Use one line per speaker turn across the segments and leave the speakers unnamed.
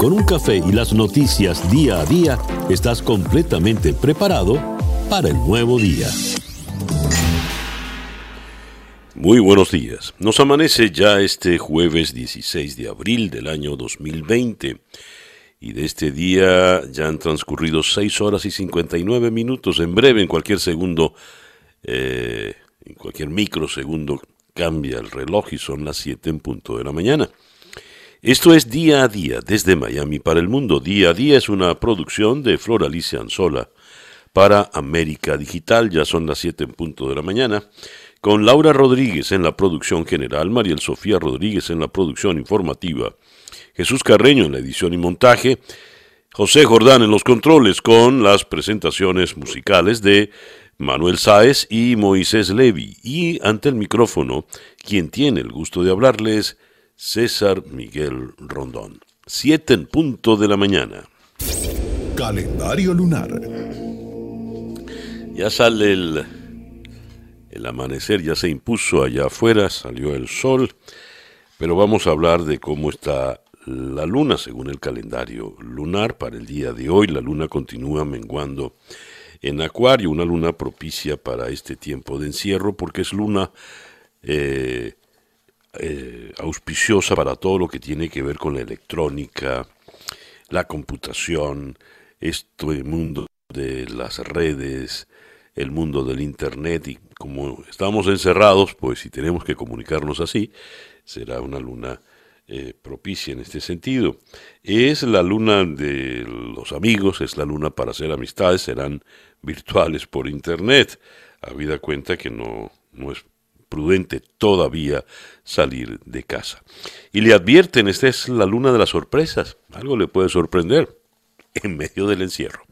Con un café y las noticias día a día, estás completamente preparado para el nuevo día. Muy buenos días. Nos amanece ya este jueves 16 de abril del año 2020 y de este día ya han transcurrido 6 horas y 59 minutos. En breve, en cualquier segundo, eh, en cualquier microsegundo cambia el reloj y son las 7 en punto de la mañana. Esto es Día a Día desde Miami para el Mundo. Día a Día es una producción de Flor Alicia Anzola para América Digital. Ya son las 7 en punto de la mañana. Con Laura Rodríguez en la producción general, Mariel Sofía Rodríguez en la producción informativa, Jesús Carreño en la edición y montaje, José Jordán en los controles con las presentaciones musicales de Manuel Sáez y Moisés Levi. Y ante el micrófono, quien tiene el gusto de hablarles, César Miguel Rondón. Siete en punto de la mañana.
Calendario lunar.
Ya sale el, el amanecer, ya se impuso allá afuera, salió el sol, pero vamos a hablar de cómo está la luna según el calendario lunar para el día de hoy. La luna continúa menguando en Acuario, una luna propicia para este tiempo de encierro porque es luna eh, eh, auspiciosa para todo lo que tiene que ver con la electrónica, la computación, este mundo de las redes, el mundo del Internet y como estamos encerrados, pues si tenemos que comunicarnos así, será una luna eh, propicia en este sentido. Es la luna de los amigos, es la luna para hacer amistades, serán virtuales por Internet, habida cuenta que no, no es prudente todavía salir de casa. Y le advierten, esta es la luna de las sorpresas, algo le puede sorprender en medio del encierro.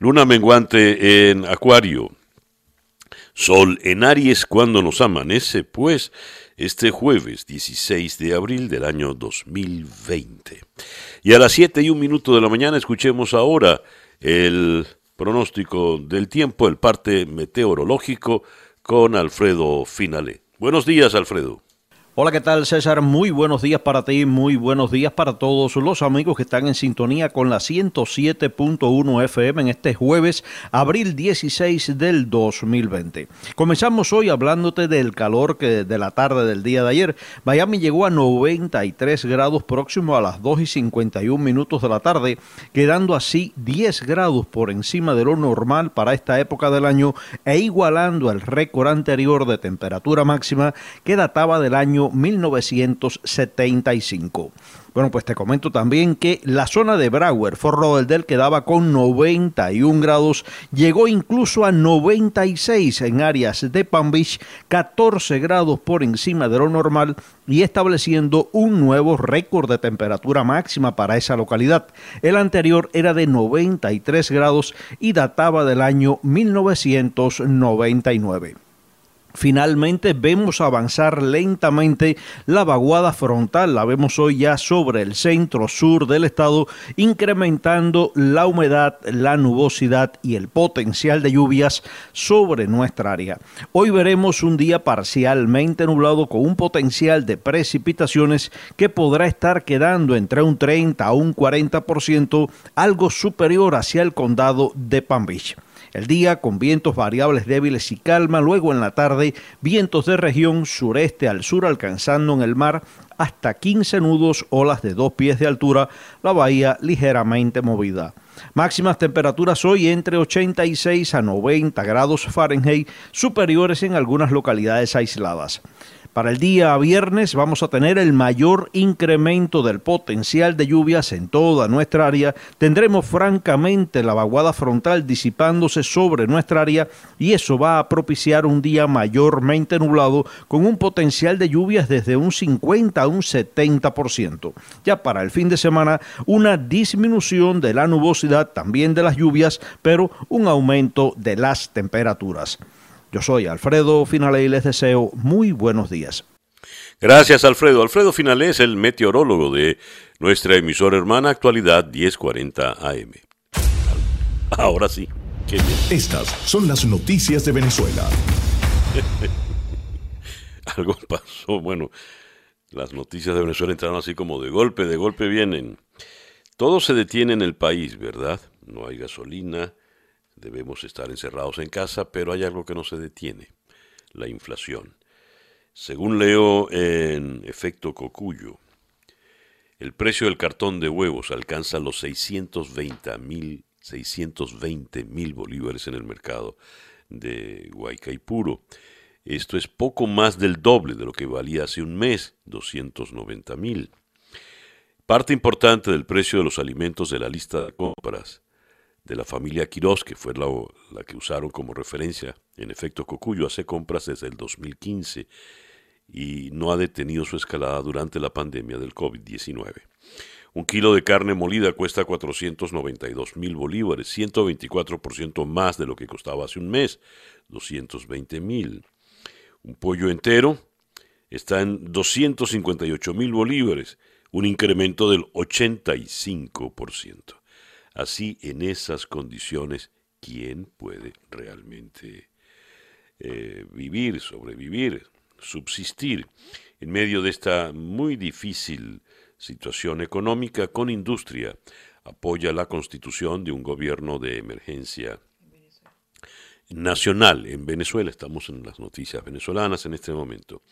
Luna menguante en Acuario, Sol en Aries cuando nos amanece, pues este jueves 16 de abril del año 2020. Y a las 7 y un minuto de la mañana escuchemos ahora el pronóstico del tiempo, el parte meteorológico con Alfredo Finale. Buenos días, Alfredo.
Hola, ¿qué tal César? Muy buenos días para ti, muy buenos días para todos los amigos que están en sintonía con la 107.1 FM en este jueves, abril 16 del 2020. Comenzamos hoy hablándote del calor que de la tarde del día de ayer. Miami llegó a 93 grados próximo a las 2 y 51 minutos de la tarde, quedando así 10 grados por encima de lo normal para esta época del año e igualando el récord anterior de temperatura máxima que databa del año 1975. Bueno, pues te comento también que la zona de Broward, Fort Lauderdale, quedaba con 91 grados, llegó incluso a 96 en áreas de Palm Beach, 14 grados por encima de lo normal y estableciendo un nuevo récord de temperatura máxima para esa localidad. El anterior era de 93 grados y databa del año 1999. Finalmente vemos avanzar lentamente la vaguada frontal, la vemos hoy ya sobre el centro sur del estado, incrementando la humedad, la nubosidad y el potencial de lluvias sobre nuestra área. Hoy veremos un día parcialmente nublado con un potencial de precipitaciones que podrá estar quedando entre un 30 a un 40%, algo superior hacia el condado de Palm Beach. El día con vientos variables débiles y calma, luego en la tarde vientos de región sureste al sur alcanzando en el mar hasta 15 nudos, olas de dos pies de altura, la bahía ligeramente movida. Máximas temperaturas hoy entre 86 a 90 grados Fahrenheit, superiores en algunas localidades aisladas. Para el día viernes vamos a tener el mayor incremento del potencial de lluvias en toda nuestra área. Tendremos francamente la vaguada frontal disipándose sobre nuestra área y eso va a propiciar un día mayormente nublado con un potencial de lluvias desde un 50 a un 70%. Ya para el fin de semana una disminución de la nubosidad, también de las lluvias, pero un aumento de las temperaturas. Yo soy Alfredo Finale y les deseo muy buenos días.
Gracias, Alfredo. Alfredo Finale es el meteorólogo de nuestra emisora hermana Actualidad 1040 AM. Ahora sí.
Estas son las noticias de Venezuela.
Algo pasó. Bueno, las noticias de Venezuela entraron así como de golpe, de golpe vienen. Todo se detiene en el país, ¿verdad? No hay gasolina, debemos estar encerrados en casa, pero hay algo que no se detiene, la inflación. Según leo en efecto Cocuyo, el precio del cartón de huevos alcanza los 620 mil 620 mil bolívares en el mercado de Guaycaipuro. Esto es poco más del doble de lo que valía hace un mes, 290 mil. Parte importante del precio de los alimentos de la lista de compras de la familia Quirós, que fue la, la que usaron como referencia, en efecto Cocuyo hace compras desde el 2015 y no ha detenido su escalada durante la pandemia del COVID-19. Un kilo de carne molida cuesta 492 mil bolívares, 124% más de lo que costaba hace un mes, 220 mil. Un pollo entero está en 258 mil bolívares, un incremento del 85%. Así, en esas condiciones, ¿quién puede realmente eh, vivir, sobrevivir? subsistir en medio de esta muy difícil situación económica con industria. Apoya la constitución de un gobierno de emergencia nacional en Venezuela. Estamos en las noticias venezolanas en este momento.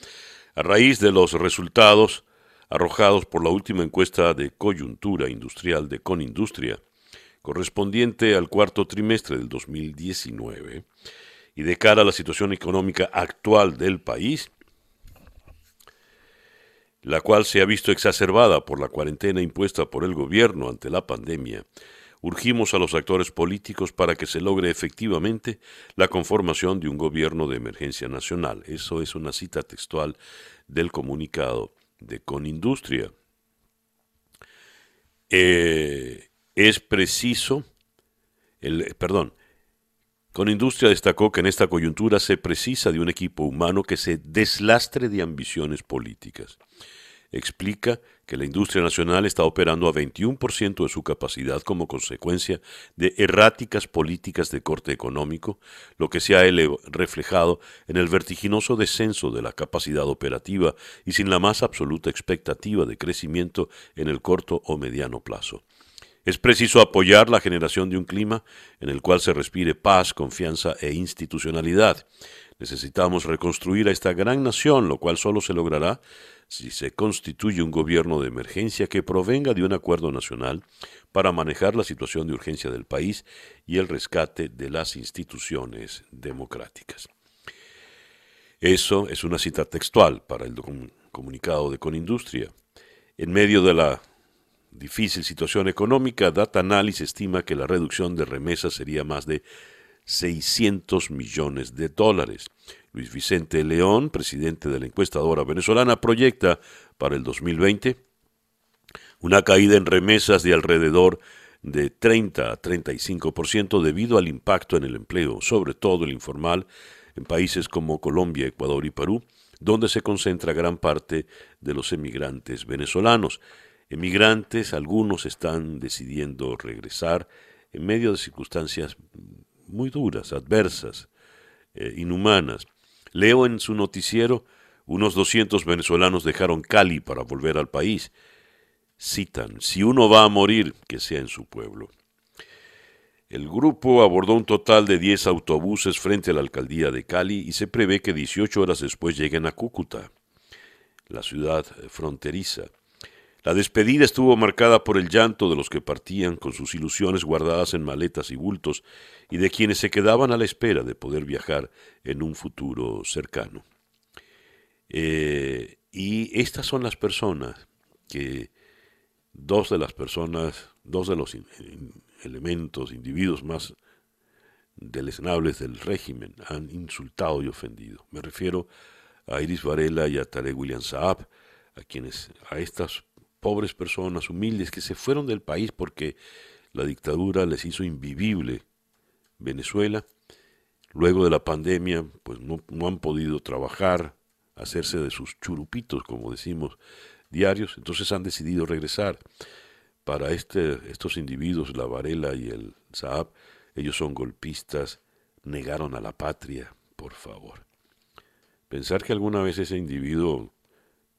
A raíz de los resultados arrojados por la última encuesta de coyuntura industrial de Conindustria, correspondiente al cuarto trimestre del 2019, y de cara a la situación económica actual del país, la cual se ha visto exacerbada por la cuarentena impuesta por el gobierno ante la pandemia, urgimos a los actores políticos para que se logre efectivamente la conformación de un gobierno de emergencia nacional. Eso es una cita textual del comunicado de Conindustria. Eh, es preciso, el, perdón, Conindustria destacó que en esta coyuntura se precisa de un equipo humano que se deslastre de ambiciones políticas explica que la industria nacional está operando a 21% de su capacidad como consecuencia de erráticas políticas de corte económico, lo que se ha reflejado en el vertiginoso descenso de la capacidad operativa y sin la más absoluta expectativa de crecimiento en el corto o mediano plazo. Es preciso apoyar la generación de un clima en el cual se respire paz, confianza e institucionalidad. Necesitamos reconstruir a esta gran nación, lo cual solo se logrará si se constituye un gobierno de emergencia que provenga de un acuerdo nacional para manejar la situación de urgencia del país y el rescate de las instituciones democráticas. Eso es una cita textual para el comunicado de Conindustria. En medio de la difícil situación económica, Data Analysis estima que la reducción de remesas sería más de 600 millones de dólares. Luis Vicente León, presidente de la encuestadora venezolana, proyecta para el 2020 una caída en remesas de alrededor de 30 a 35% debido al impacto en el empleo, sobre todo el informal, en países como Colombia, Ecuador y Perú, donde se concentra gran parte de los emigrantes venezolanos. Emigrantes, algunos están decidiendo regresar en medio de circunstancias muy duras, adversas, eh, inhumanas. Leo en su noticiero, unos 200 venezolanos dejaron Cali para volver al país. Citan, si uno va a morir, que sea en su pueblo. El grupo abordó un total de 10 autobuses frente a la alcaldía de Cali y se prevé que 18 horas después lleguen a Cúcuta, la ciudad fronteriza. La despedida estuvo marcada por el llanto de los que partían con sus ilusiones guardadas en maletas y bultos y de quienes se quedaban a la espera de poder viajar en un futuro cercano. Eh, y estas son las personas que dos de las personas, dos de los elementos, individuos más deleznables del régimen han insultado y ofendido. Me refiero a Iris Varela y a Tarek William Saab, a quienes, a estas pobres personas humildes que se fueron del país porque la dictadura les hizo invivible Venezuela. Luego de la pandemia, pues no, han podido trabajar, hacerse de sus churupitos, como decimos, diarios, entonces han decidido regresar. Para este, estos individuos, la Varela y el Saab, ellos son golpistas, negaron a la patria, por favor. Pensar que alguna vez ese individuo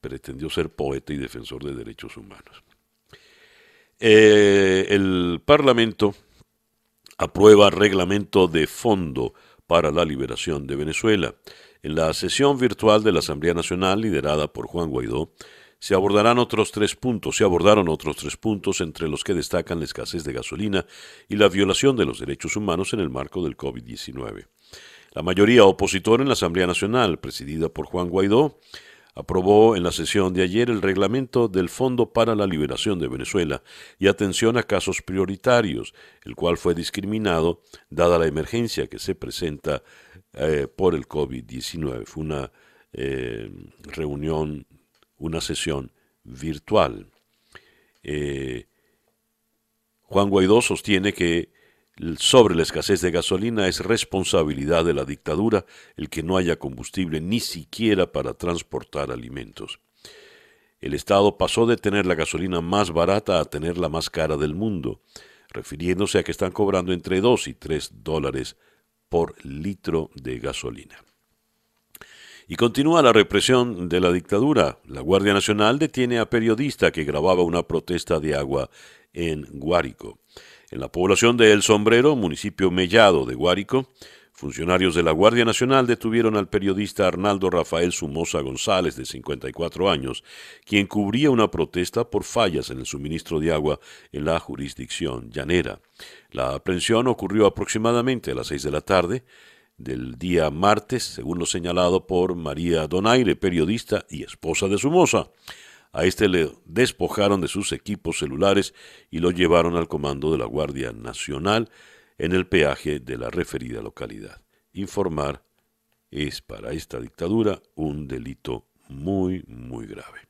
pretendió ser poeta y defensor de derechos humanos. eh, el Parlamento aprueba reglamento de fondo para la liberación de Venezuela. En la sesión virtual de la Asamblea Nacional, liderada por Juan Guaidó, se abordarán otros tres puntos, se abordaron otros tres puntos entre los que destacan la escasez de gasolina y la violación de los derechos humanos en el marco del COVID-19. La mayoría opositora en la Asamblea Nacional, presidida por Juan Guaidó, aprobó en la sesión de ayer el reglamento del Fondo para la Liberación de Venezuela y atención a casos prioritarios, el cual fue discriminado dada la emergencia que se presenta eh, por el COVID-19. Fue una eh, reunión, una sesión virtual. Eh, Juan Guaidó sostiene que sobre la escasez de gasolina es responsabilidad de la dictadura el que no haya combustible ni siquiera para transportar alimentos. El Estado pasó de tener la gasolina más barata a tener la más cara del mundo, refiriéndose a que están cobrando entre 2 y 3 dólares por litro de gasolina. Y continúa la represión de la dictadura. La Guardia Nacional detiene a periodista que grababa una protesta de agua en Guárico. En la población de El Sombrero, municipio mellado de Guárico, funcionarios de la Guardia Nacional detuvieron al periodista Arnaldo Rafael Sumosa González, de 54 años, quien cubría una protesta por fallas en el suministro de agua en la jurisdicción llanera. La aprehensión ocurrió aproximadamente a las 6 de la tarde del día martes, según lo señalado por María Donaire, periodista y esposa de Sumosa. A este le despojaron de sus equipos celulares y lo llevaron al comando de la Guardia Nacional en el peaje de la referida localidad. Informar es para esta dictadura un delito muy, muy grave.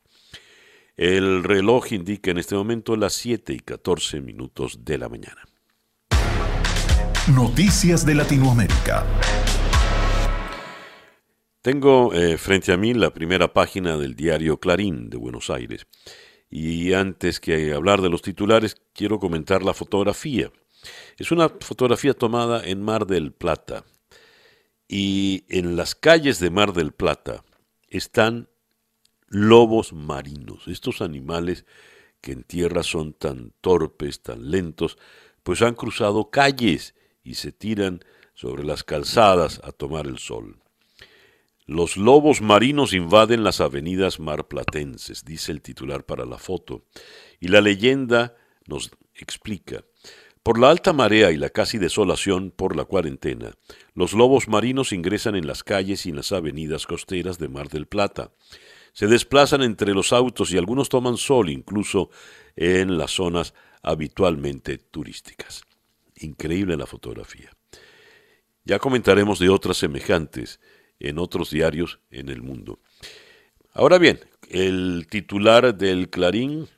El reloj indica en este momento las 7 y 14 minutos de la mañana.
Noticias de Latinoamérica.
Tengo eh, frente a mí la primera página del diario Clarín de Buenos Aires. Y antes que hablar de los titulares, quiero comentar la fotografía. Es una fotografía tomada en Mar del Plata. Y en las calles de Mar del Plata están lobos marinos, estos animales que en tierra son tan torpes, tan lentos, pues han cruzado calles y se tiran sobre las calzadas a tomar el sol. Los lobos marinos invaden las avenidas marplatenses, dice el titular para la foto, y la leyenda nos explica. Por la alta marea y la casi desolación por la cuarentena, los lobos marinos ingresan en las calles y en las avenidas costeras de Mar del Plata. Se desplazan entre los autos y algunos toman sol incluso en las zonas habitualmente turísticas. Increíble la fotografía. Ya comentaremos de otras semejantes en otros diarios en el mundo. Ahora bien, el titular del Clarín,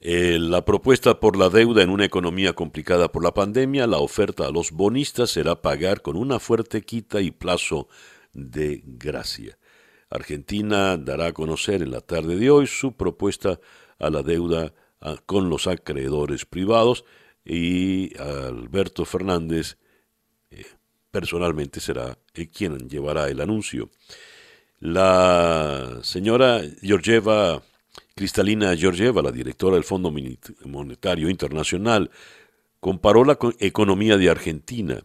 eh, la propuesta por la deuda en una economía complicada por la pandemia, la oferta a los bonistas será pagar con una fuerte quita y plazo de gracia. Argentina dará a conocer en la tarde de hoy su propuesta a la deuda con los acreedores privados y Alberto Fernández personalmente será quien llevará el anuncio. La señora Georgieva, Cristalina Georgieva, la directora del Fondo Monetario Internacional, comparó la economía de Argentina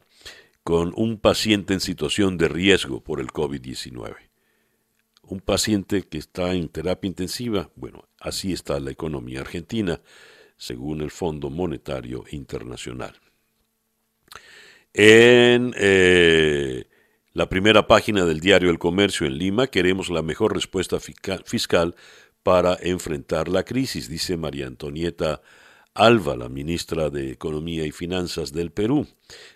con un paciente en situación de riesgo por el COVID-19. Un paciente que está en terapia intensiva, bueno, así está la economía argentina, según el Fondo Monetario Internacional. En eh, la primera página del diario El Comercio en Lima queremos la mejor respuesta fiscal para enfrentar la crisis, dice María Antonieta Alba, la ministra de Economía y Finanzas del Perú.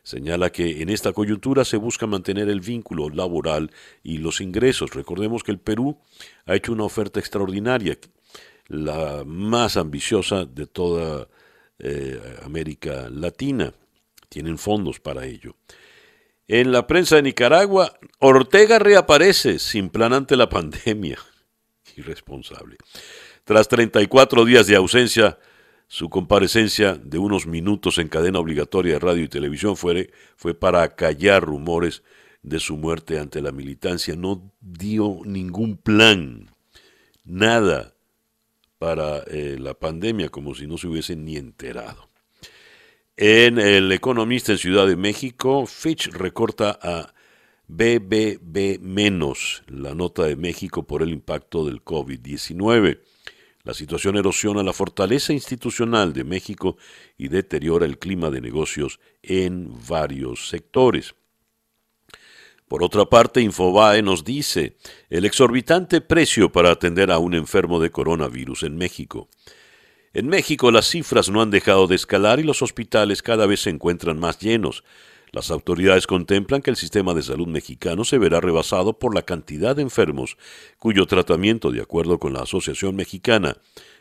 Señala que en esta coyuntura se busca mantener el vínculo laboral y los ingresos. Recordemos que el Perú ha hecho una oferta extraordinaria, la más ambiciosa de toda eh, América Latina tienen fondos para ello. En la prensa de Nicaragua, Ortega reaparece sin plan ante la pandemia. Irresponsable. Tras 34 días de ausencia, su comparecencia de unos minutos en cadena obligatoria de radio y televisión fue, fue para callar rumores de su muerte ante la militancia. No dio ningún plan, nada para eh, la pandemia como si no se hubiesen ni enterado. En El Economista en Ciudad de México, Fitch recorta a BBB menos la nota de México por el impacto del COVID-19. La situación erosiona la fortaleza institucional de México y deteriora el clima de negocios en varios sectores. Por otra parte, Infobae nos dice el exorbitante precio para atender a un enfermo de coronavirus en México. En México las cifras no han dejado de escalar y los hospitales cada vez se encuentran más llenos. Las autoridades contemplan que el sistema de salud mexicano se verá rebasado por la cantidad de enfermos cuyo tratamiento, de acuerdo con la Asociación Mexicana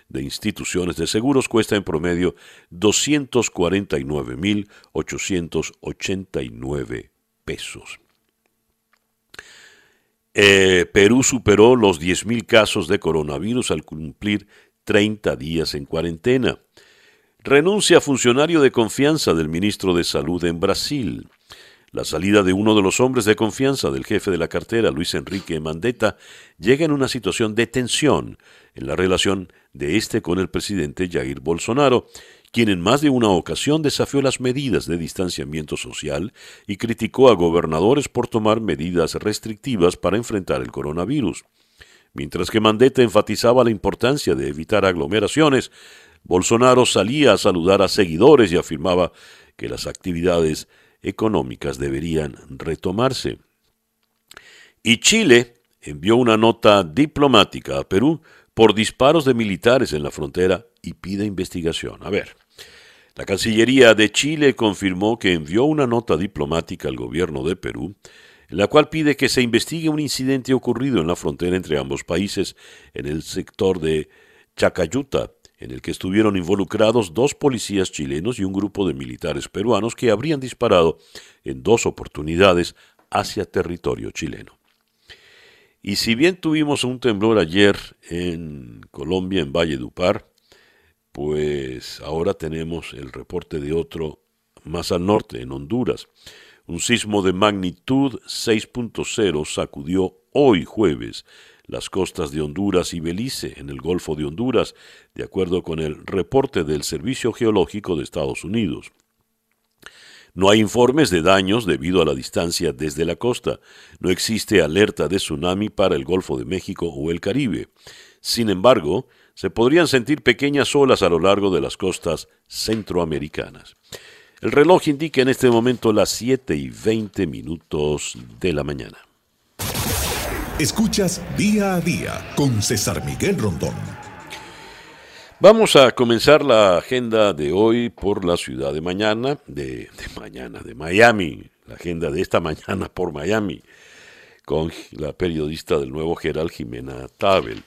de Instituciones de Seguros, cuesta en promedio 249.889 pesos. Eh, Perú superó los 10.000 casos de coronavirus al cumplir 30 días en cuarentena. Renuncia funcionario de confianza del ministro de Salud en Brasil. La salida de uno de los hombres de confianza del jefe de la cartera, Luis Enrique Mandetta, llega en una situación de tensión en la relación de este con el presidente Jair Bolsonaro, quien en más de una ocasión desafió las medidas de distanciamiento social y criticó a gobernadores por tomar medidas restrictivas para enfrentar el coronavirus. Mientras que Mandetta enfatizaba la importancia de evitar aglomeraciones, Bolsonaro salía a saludar a seguidores y afirmaba que las actividades económicas deberían retomarse. Y Chile envió una nota diplomática a Perú por disparos de militares en la frontera y pide investigación. A ver, la Cancillería de Chile confirmó que envió una nota diplomática al gobierno de Perú, la cual pide que se investigue un incidente ocurrido en la frontera entre ambos países en el sector de Chacayuta, en el que estuvieron involucrados dos policías chilenos y un grupo de militares peruanos que habrían disparado en dos oportunidades hacia territorio chileno. Y si bien tuvimos un temblor ayer en Colombia, en Valle Dupar, pues ahora tenemos el reporte de otro más al norte, en Honduras. Un sismo de magnitud 6.0 sacudió hoy jueves las costas de Honduras y Belice, en el Golfo de Honduras, de acuerdo con el reporte del Servicio Geológico de Estados Unidos. No hay informes de daños debido a la distancia desde la costa. No existe alerta de tsunami para el Golfo de México o el Caribe. Sin embargo, se podrían sentir pequeñas olas a lo largo de las costas centroamericanas. El reloj indica en este momento las 7 y 20 minutos de la mañana.
Escuchas día a día con César Miguel Rondón.
Vamos a comenzar la agenda de hoy por la ciudad de mañana, de, mañana, de Miami, la agenda de esta mañana por Miami, con la periodista del Nuevo Geral, Jimena Tabel.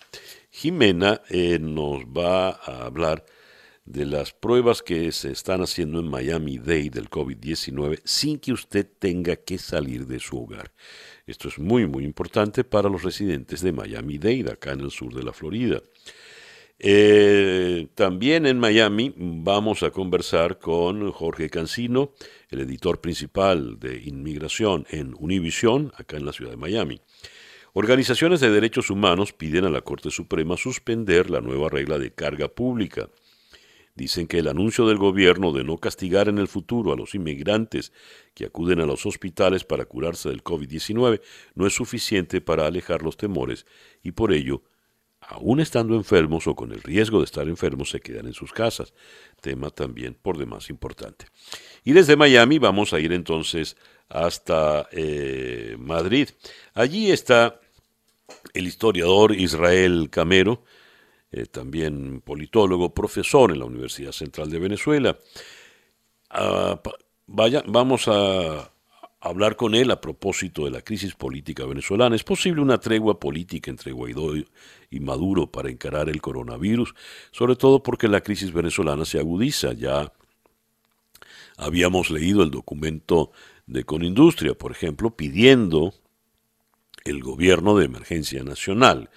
Jimena eh, nos va a hablar de las pruebas que se están haciendo en Miami Day del COVID-19 sin que usted tenga que salir de su hogar. Esto es muy, muy importante para los residentes de Miami Dade, acá en el sur de la Florida. Eh, también en Miami vamos a conversar con Jorge Cancino, el editor principal de inmigración en Univision, acá en la ciudad de Miami. Organizaciones de derechos humanos piden a la Corte Suprema suspender la nueva regla de carga pública. Dicen que el anuncio del gobierno de no castigar en el futuro a los inmigrantes que acuden a los hospitales para curarse del COVID-19 no es suficiente para alejar los temores y por ello, aún estando enfermos o con el riesgo de estar enfermos, se quedan en sus casas. Tema también por demás importante. Y desde Miami vamos a ir entonces hasta eh, Madrid. Allí está el historiador Israel Camero, eh, también politólogo, profesor en la Universidad Central de Venezuela. Ah, vaya, vamos a hablar con él a propósito de la crisis política venezolana. ¿Es posible una tregua política entre Guaidó y Maduro para encarar el coronavirus? Sobre todo porque la crisis venezolana se agudiza. Ya habíamos leído el documento de Conindustria, por ejemplo, pidiendo el gobierno de emergencia nacional.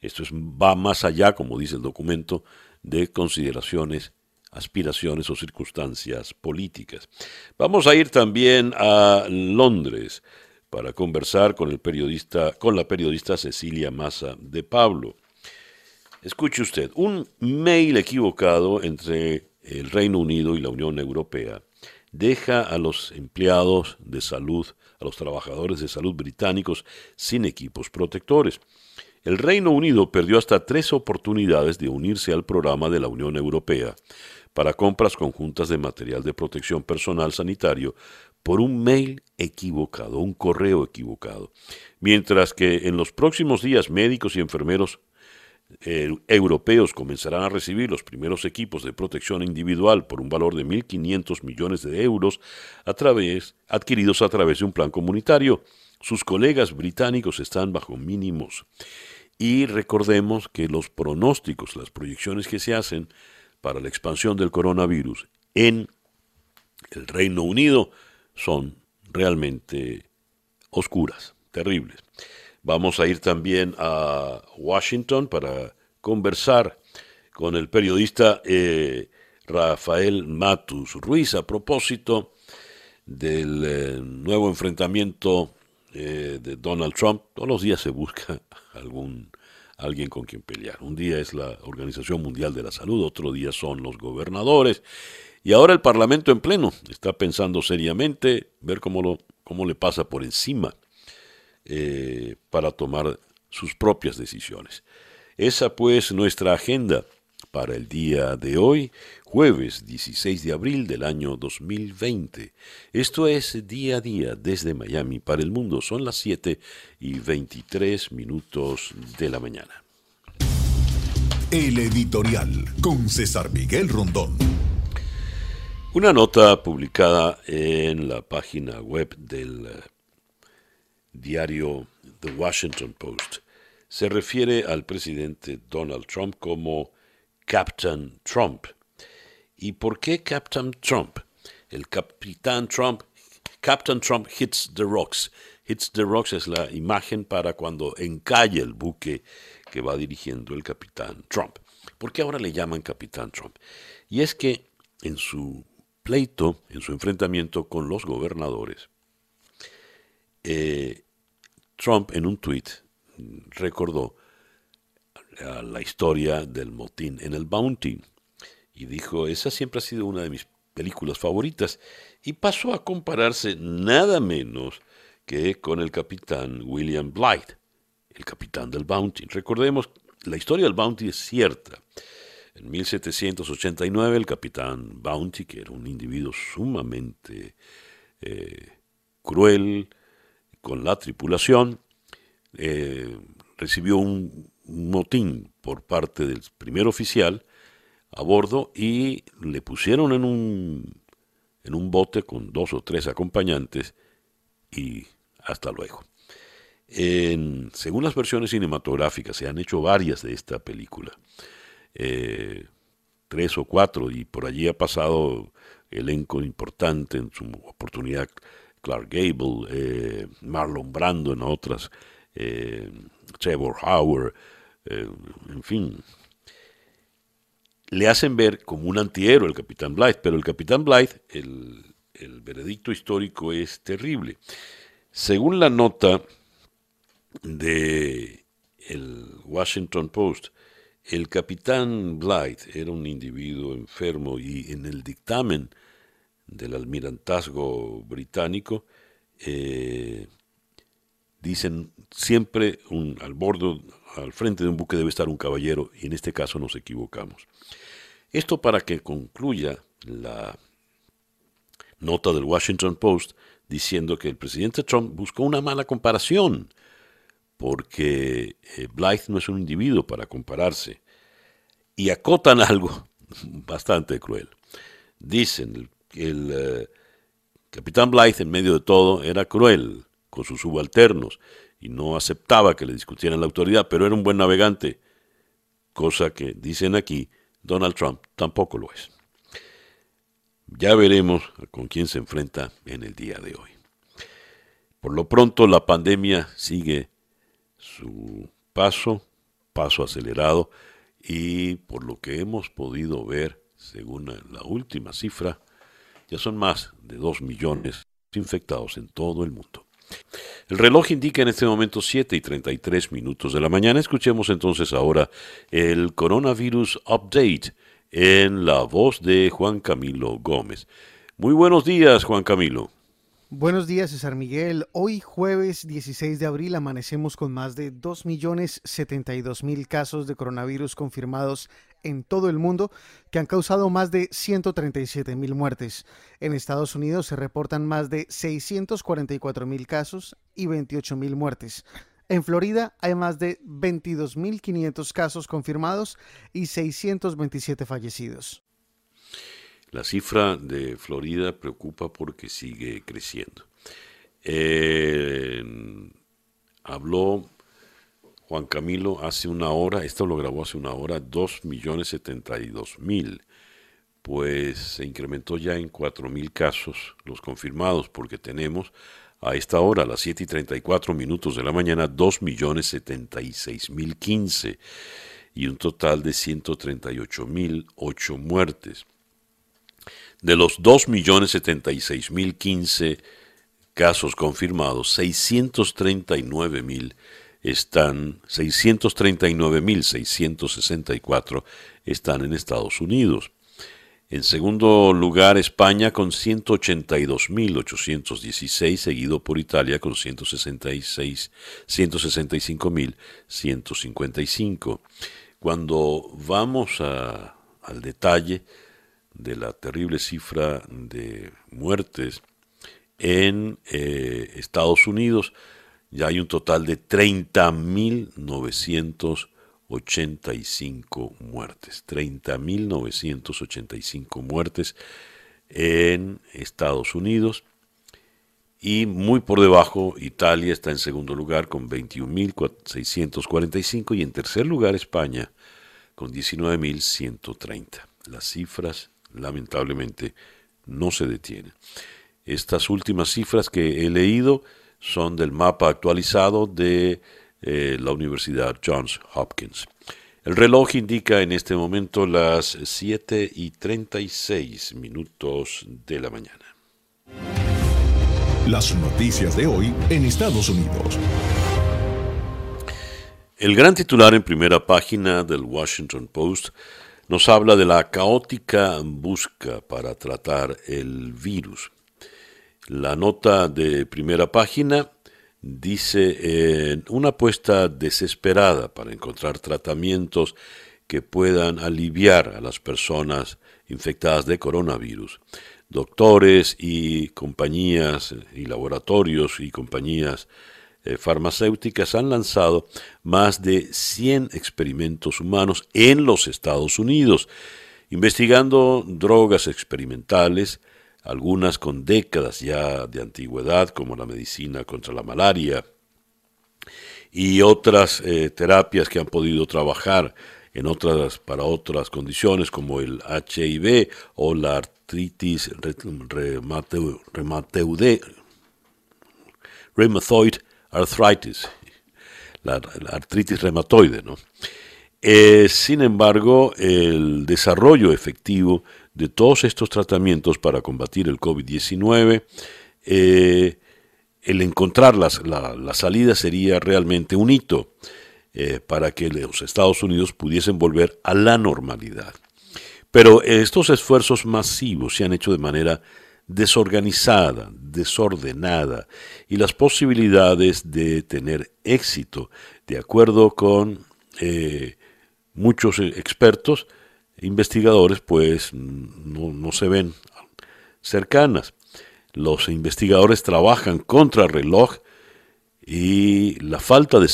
Esto es, va más allá, como dice el documento, de consideraciones, aspiraciones o circunstancias políticas. Vamos a ir también a Londres para conversar con el periodista, con la periodista Cecilia Massa de Pablo. Escuche usted, un mail equivocado entre el Reino Unido y la Unión Europea deja a los empleados de salud, a los trabajadores de salud británicos sin equipos protectores. El Reino Unido perdió hasta tres oportunidades de unirse al programa de la Unión Europea para compras conjuntas de material de protección personal sanitario por un mail equivocado, un correo equivocado. Mientras que en los próximos días médicos y enfermeros eh, europeos comenzarán a recibir los primeros equipos de protección individual por un valor de 1.500 millones de euros adquiridos a través de un plan comunitario. Sus colegas británicos están bajo mínimos. Y recordemos que los pronósticos, las proyecciones que se hacen para la expansión del coronavirus en el Reino Unido son realmente oscuras, terribles. Vamos a ir también a Washington para conversar con el periodista eh, Rafael Matus Ruiz a propósito del eh, nuevo enfrentamiento de Donald Trump. Todos los días se busca algún alguien con quien pelear. Un día es la Organización Mundial de la Salud, otro día son los gobernadores y ahora el Parlamento en pleno está pensando seriamente ver cómo, lo, cómo le pasa por encima eh, para tomar sus propias decisiones. Esa pues nuestra agenda para el día de hoy, jueves 16 de abril del año 2020. Esto es día a día desde Miami para el mundo. Son las 7 y 23 minutos de la mañana.
El editorial con César Miguel Rondón.
Una nota publicada en la página web del diario The Washington Post se refiere al presidente Donald Trump como Captain Trump. ¿Y por qué Captain Trump? El capitán Trump, Captain Trump hits the rocks. Hits the rocks es la imagen para cuando encalla el buque que va dirigiendo el capitán Trump. ¿Por qué ahora le llaman capitán Trump? Y es que en su pleito, en su enfrentamiento con los gobernadores, eh, Trump en un tuit recordó la historia del motín en el Bounty y dijo, esa siempre ha sido una de mis películas favoritas y pasó a compararse nada menos que con el capitán William Blythe, el capitán del Bounty. Recordemos, la historia del Bounty es cierta. En 1789 el capitán Bounty, que era un individuo sumamente eh, cruel, con la tripulación, eh, recibió un, motín por parte del primer oficial a bordo y le pusieron en un, en un bote con dos o tres acompañantes y hasta luego. En, según las versiones cinematográficas, se han hecho varias de esta película, eh, tres o cuatro, y por allí ha pasado elenco importante en su oportunidad Clark Gable, eh, Marlon Brando en otras, eh, Trevor Howard, eh, en fin. Le hacen ver como un antihéroe el capitán Blythe, pero el capitán Blythe, el, el veredicto histórico es terrible. Según la nota de el Washington Post, el capitán Blythe era un individuo enfermo y en el dictamen del almirantazgo británico, eh, dicen siempre un, al bordo, al frente de un buque debe estar un caballero y en este caso nos equivocamos. Esto para que concluya la nota del Washington Post diciendo que el presidente Trump buscó una mala comparación porque eh, Blythe no es un individuo para compararse y acotan algo bastante cruel. Dicen, el eh, capitán Blythe, en medio de todo, era cruel con sus subalternos y no aceptaba que le discutieran la autoridad, pero era un buen navegante, cosa que, dicen aquí, Donald Trump tampoco lo es. Ya veremos con quién se enfrenta en el día de hoy. Por lo pronto, la pandemia sigue su paso, paso acelerado, y por lo que hemos podido ver, según la última cifra, ya son más de 2 millones infectados en todo el mundo. El reloj indica en este momento 7 y 33 minutos de la mañana. Escuchemos entonces ahora el coronavirus update en la voz de Juan Camilo Gómez. Muy buenos días, Juan Camilo.
Buenos días, César Miguel. Hoy jueves 16 de abril amanecemos con más de 2.072.000 casos de coronavirus confirmados en todo el mundo que han causado más de 137.000 muertes. En Estados Unidos se reportan más de 644.000 casos y 28.000 muertes. En Florida hay más de 22.500 casos confirmados y 627 fallecidos.
La cifra de Florida preocupa porque sigue creciendo. habló Juan Camilo hace una hora, esto lo grabó hace una hora, 2.072.000, pues se incrementó ya en 4.000 casos los confirmados, porque tenemos a esta hora, a las 7 y 34 minutos de la mañana, 2.076.015 y un total de 138.000 muertes. De los 2.076.015 casos confirmados, 639.000 están 639.664 están en Estados Unidos. En segundo lugar, España con 182.816, seguido por Italia con 166, 165.155. Cuando vamos al detalle, de la terrible cifra de muertes en eh, Estados Unidos, ya hay un total de 30.985 muertes. 30.985 muertes en Estados Unidos. Y muy por debajo, Italia está en segundo lugar con 21.645 y en tercer lugar España con 19.130. Las cifras lamentablemente no se detiene. Estas últimas cifras que he leído son del mapa actualizado de eh, la Universidad Johns Hopkins. El reloj indica en este momento las 7 y 36 minutos de la mañana.
Las noticias de hoy en Estados Unidos.
El gran titular en primera página del Washington Post nos habla de la caótica busca para tratar el virus. La nota de primera página dice en una apuesta desesperada para encontrar tratamientos que puedan aliviar a las personas infectadas de coronavirus. Doctores y compañías y laboratorios y compañías eh, farmacéuticas han lanzado más de 100 experimentos humanos en los Estados Unidos, investigando drogas experimentales, algunas con décadas ya de antigüedad, como la medicina contra la malaria, y otras eh, terapias que han podido trabajar en otras, para otras condiciones como el HIV o la artritis reumatoide arthritis, la, artritis reumatoide. ¿no? Eh, sin embargo, el desarrollo efectivo de todos estos tratamientos para combatir el COVID-19, eh, el encontrar la, salida sería realmente un hito eh, para que los Estados Unidos pudiesen volver a la normalidad. Pero estos esfuerzos masivos se han hecho de manera desorganizada, desordenada, y las posibilidades de tener éxito, de acuerdo con eh, muchos expertos, investigadores, pues no, no, se ven cercanas. Los investigadores trabajan contra reloj y la falta de,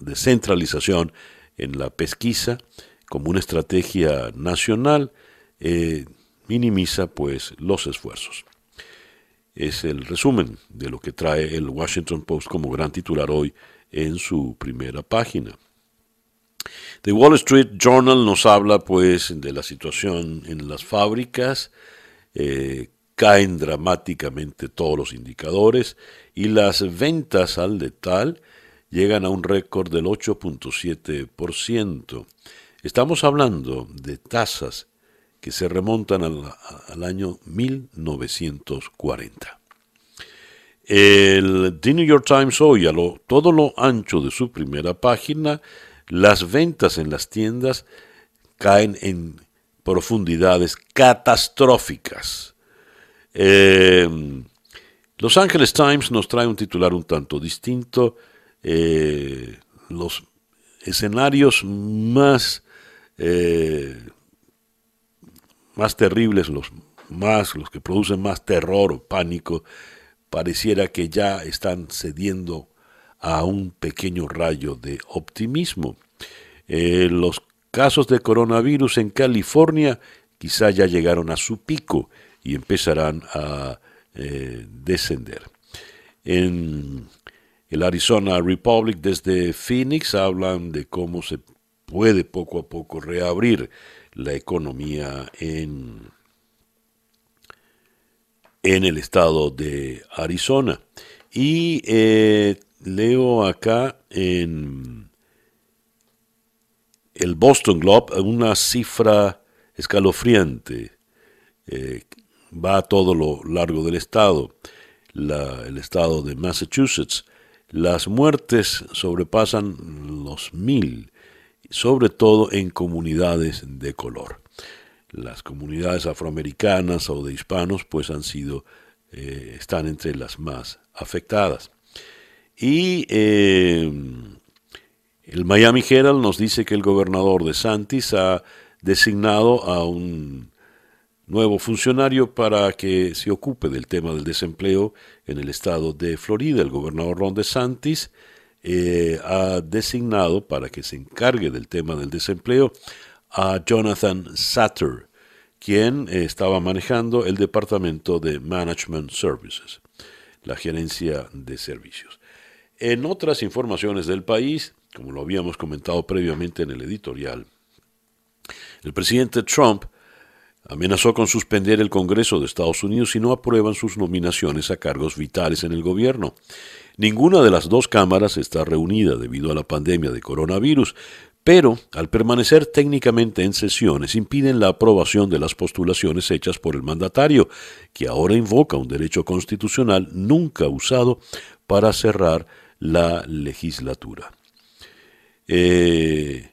de centralización en la pesquisa como una estrategia nacional eh, minimiza pues los esfuerzos. Es el resumen de lo que trae el Washington Post como gran titular hoy en su primera página. The Wall Street Journal nos habla pues de la situación en las fábricas, eh, caen dramáticamente todos los indicadores y las ventas al detal llegan a un récord del 8.7%. Estamos hablando de tasas que se remontan al, año 1940. El The New York Times hoy, a lo, todo lo ancho de su primera página, las ventas en las tiendas caen en profundidades catastróficas. Eh, los Angeles Times nos trae un titular un tanto distinto. Eh, los escenarios más, eh, más terribles, los, más, los que producen más terror o pánico, pareciera que ya están cediendo a un pequeño rayo de optimismo. Eh, los casos de coronavirus en California quizá ya llegaron a su pico y empezarán a eh, descender. En el Arizona Republic desde Phoenix hablan de cómo se puede poco a poco reabrir la economía en, en el estado de Arizona. Y eh, leo acá en el Boston Globe una cifra escalofriante. Eh, va a todo lo largo del estado, el estado de Massachusetts. Las muertes sobrepasan los mil, sobre todo en comunidades de color. Las comunidades afroamericanas o de hispanos pues han sido, eh, están entre las más afectadas. Y eh, el Miami Herald nos dice que el gobernador de Santis ha designado a un nuevo funcionario para que se ocupe del tema del desempleo en el estado de Florida. El gobernador Ron DeSantis eh, ha designado para que se encargue del tema del desempleo a Jonathan Satter, quien estaba manejando el departamento de Management Services, la gerencia de servicios. En otras informaciones del país, como lo habíamos comentado previamente en el editorial, el presidente Trump amenazó con suspender el Congreso de Estados Unidos si no aprueban sus nominaciones a cargos vitales en el gobierno. Ninguna de las dos cámaras está reunida debido a la pandemia de coronavirus, pero al permanecer técnicamente en sesiones impiden la aprobación de las postulaciones hechas por el mandatario, que ahora invoca un derecho constitucional nunca usado para cerrar la legislatura. Eh,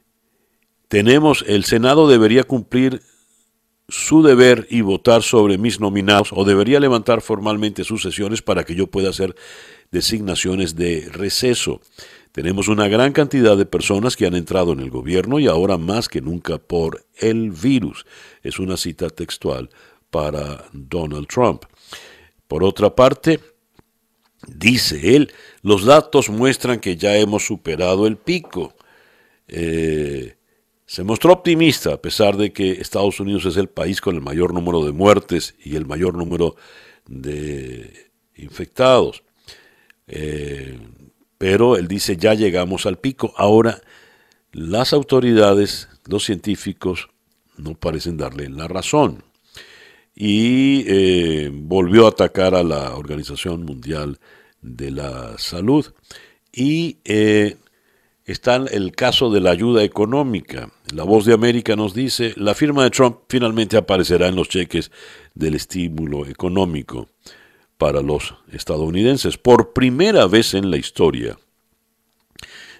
tenemos, el Senado debería cumplir su deber y votar sobre mis nominados o debería levantar formalmente sus sesiones para que yo pueda hacer designaciones de receso. Tenemos una gran cantidad de personas que han entrado en el gobierno y ahora más que nunca por el virus. Es una cita textual para Donald Trump. Por otra parte, dice él, los datos muestran que ya hemos superado el pico. Eh, se mostró optimista a pesar de que Estados Unidos es el país con el mayor número de muertes y el mayor número de infectados. Eh, pero él dice ya llegamos al pico. Ahora las autoridades, los científicos, no parecen darle la razón. Y eh, volvió a atacar a la Organización Mundial de la Salud. Y está el caso de la ayuda económica. La voz de América nos dice, la firma de Trump finalmente aparecerá en los cheques del estímulo económico para los estadounidenses. Por primera vez en la historia,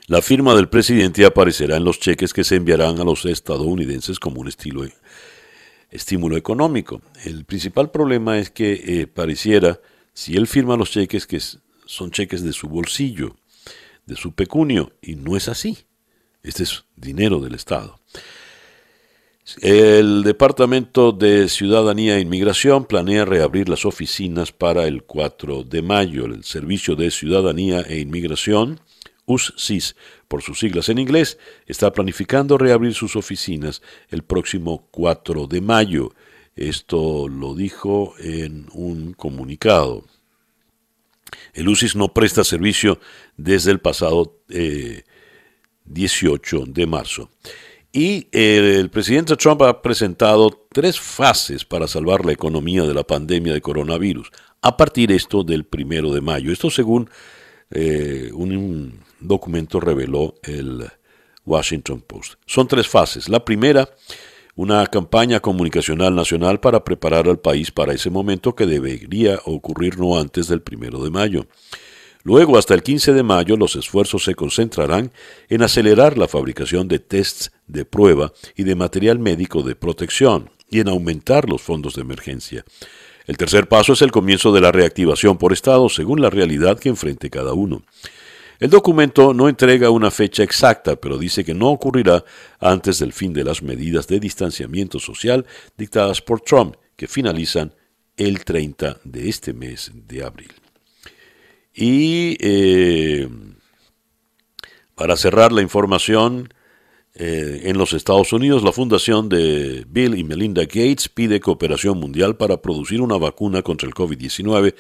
la firma del presidente aparecerá en los cheques que se enviarán a los estadounidenses como un estímulo económico. El principal problema es que eh, pareciera, si él firma los cheques, que son cheques de su bolsillo, de su pecunio, y no es así. Este es dinero del Estado. El Departamento de Ciudadanía e Inmigración planea reabrir las oficinas para el 4 de mayo. El Servicio de Ciudadanía e Inmigración, USCIS por sus siglas en inglés, está planificando reabrir sus oficinas el próximo 4 de mayo. Esto lo dijo en un comunicado. El UCIS no presta servicio desde el pasado 18 eh, de marzo. Y eh, el presidente Trump ha presentado tres fases para salvar la economía de la pandemia de coronavirus, a partir esto del primero de mayo. Esto según eh, un documento reveló el Washington Post. Son tres fases. La primera una campaña comunicacional nacional para preparar al país para ese momento que debería ocurrir no antes del primero de mayo. Luego, hasta el 15 de mayo, los esfuerzos se concentrarán en acelerar la fabricación de tests de prueba y de material médico de protección y en aumentar los fondos de emergencia. El tercer paso es el comienzo de la reactivación por Estado según la realidad que enfrente cada uno. El documento no entrega una fecha exacta, pero dice que no ocurrirá antes del fin de las medidas de distanciamiento social dictadas por Trump, que finalizan el 30 de este mes de abril. Y eh, para cerrar la información, eh, en los Estados Unidos, la fundación de Bill y Melinda Gates pide cooperación mundial para producir una vacuna contra el COVID-19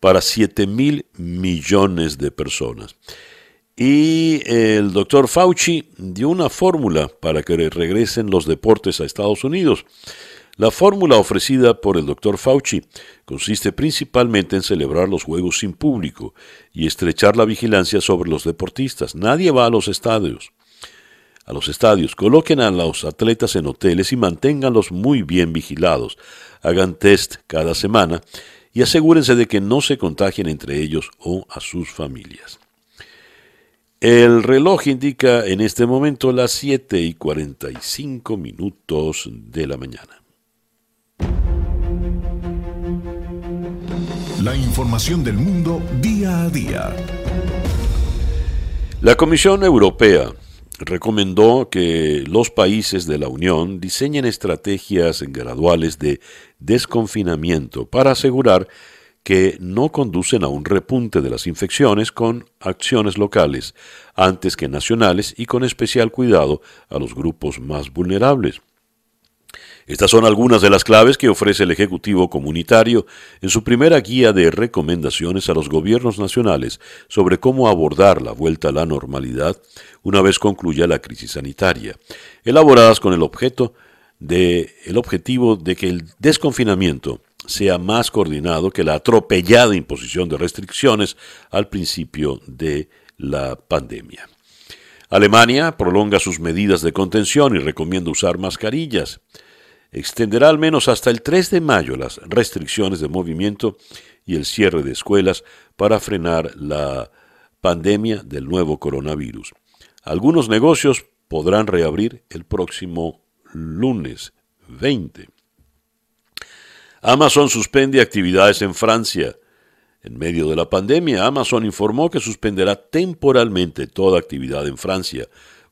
para 7 mil millones de personas. Y el doctor Fauci dio una fórmula para que regresen los deportes a Estados Unidos. La fórmula ofrecida por el doctor Fauci consiste principalmente en celebrar los Juegos sin público y estrechar la vigilancia sobre los deportistas. Nadie va a los estadios. A los estadios, coloquen a los atletas en hoteles y manténganlos muy bien vigilados. Hagan test cada semana y asegúrense de que no se contagien entre ellos o a sus familias. El reloj indica en este momento las 7 y 45 minutos de la mañana.
La información del mundo día a día.
La Comisión Europea recomendó que los países de la Unión diseñen estrategias graduales de desconfinamiento para asegurar que no conducen a un repunte de las infecciones con acciones locales antes que nacionales y con especial cuidado a los grupos más vulnerables. Estas son algunas de las claves que ofrece el Ejecutivo Comunitario en su primera guía de recomendaciones a los gobiernos nacionales sobre cómo abordar la vuelta a la normalidad una vez concluya la crisis sanitaria, elaboradas con el objeto de el objetivo de que el desconfinamiento sea más coordinado que la atropellada imposición de restricciones al principio de la pandemia. Alemania prolonga sus medidas de contención y recomienda usar mascarillas extenderá al menos hasta el 3 de mayo las restricciones de movimiento y el cierre de escuelas para frenar la pandemia del nuevo coronavirus. Algunos negocios podrán reabrir el próximo lunes 20. Amazon suspende actividades en Francia. En medio de la pandemia, Amazon informó que suspenderá temporalmente toda actividad en Francia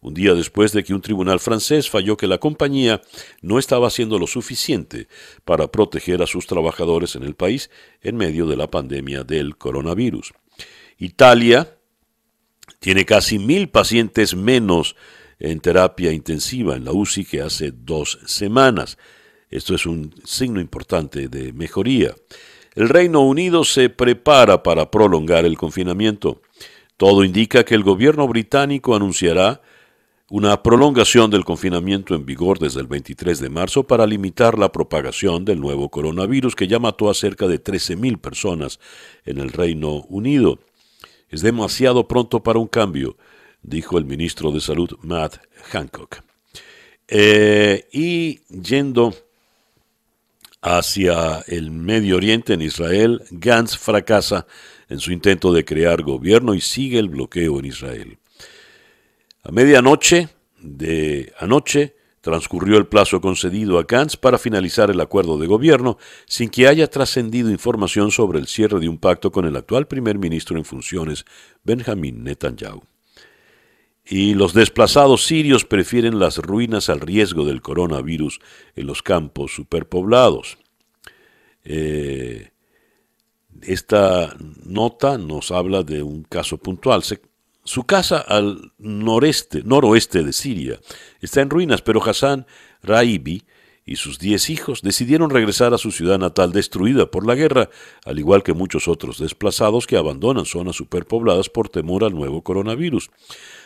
un día después de que un tribunal francés falló que la compañía no estaba haciendo lo suficiente para proteger a sus trabajadores en el país en medio de la pandemia del coronavirus. Italia tiene casi mil pacientes menos en terapia intensiva en la UCI que hace dos semanas. Esto es un signo importante de mejoría. El Reino Unido se prepara para prolongar el confinamiento. Todo indica que el gobierno británico anunciará una prolongación del confinamiento en vigor desde el 23 de marzo para limitar la propagación del nuevo coronavirus que ya mató a cerca de 13.000 personas en el Reino Unido. Es demasiado pronto para un cambio, dijo el ministro de Salud Matt Hancock. Eh, y yendo hacia el Medio Oriente, en Israel, Gantz fracasa en su intento de crear gobierno y sigue el bloqueo en Israel. A medianoche de anoche transcurrió el plazo concedido a Gantz para finalizar el acuerdo de gobierno sin que haya trascendido información sobre el cierre de un pacto con el actual primer ministro en funciones, Benjamin Netanyahu. Y los desplazados sirios prefieren las ruinas al riesgo del coronavirus en los campos superpoblados. Eh, esta nota nos habla de un caso puntual. Su casa al noreste, noroeste de Siria está en ruinas, pero Hassan Raibi y sus diez hijos decidieron regresar a su ciudad natal destruida por la guerra, al igual que muchos otros desplazados que abandonan zonas superpobladas por temor al nuevo coronavirus.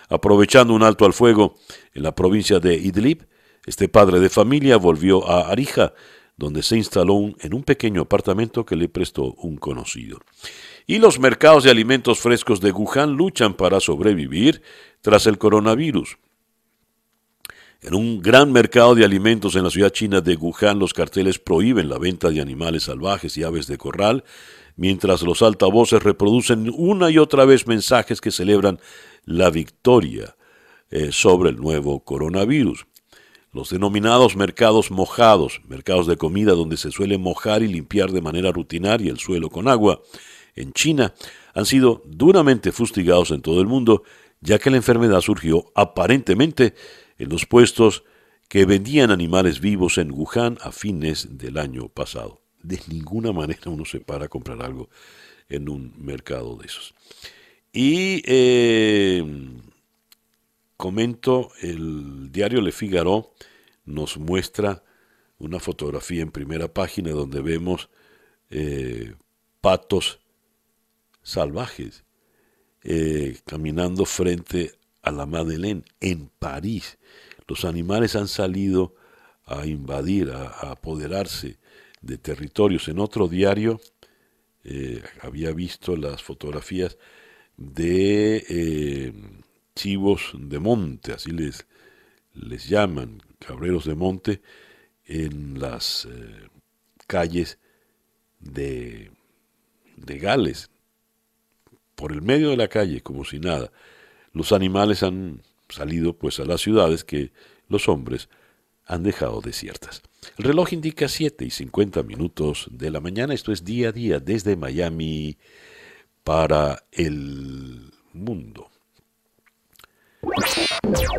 Aprovechando un alto al fuego en la provincia de Idlib, este padre de familia volvió a Arija, donde se instaló en un pequeño apartamento que le prestó un conocido y los mercados de alimentos frescos de Wuhan luchan para sobrevivir tras el coronavirus. En un gran mercado de alimentos en la ciudad china de Wuhan, los carteles prohíben la venta de animales salvajes y aves de corral, mientras los altavoces reproducen una y otra vez mensajes que celebran la victoria eh, sobre el nuevo coronavirus. Los denominados mercados mojados, mercados de comida donde se suele mojar y limpiar de manera rutinaria el suelo con agua, en China han sido duramente fustigados en todo el mundo, ya que la enfermedad surgió aparentemente en los puestos que vendían animales vivos en Wuhan a fines del año pasado. De ninguna manera uno se para a comprar algo en un mercado de esos. Y eh, comento, el diario Le Figaro nos muestra una fotografía en primera página donde vemos eh, patos salvajes eh, caminando frente a la Madeleine en París. Los animales han salido a invadir, a, apoderarse de territorios. En otro diario eh, había visto las fotografías de chivos de monte, así les, les llaman, cabreros de monte, en las eh, calles de, de Gales, por el medio de la calle, como si nada. Los animales han salido pues a las ciudades que los hombres han dejado desiertas. El reloj indica 7 y 50 minutos de la mañana. Esto es día a día desde Miami para el mundo.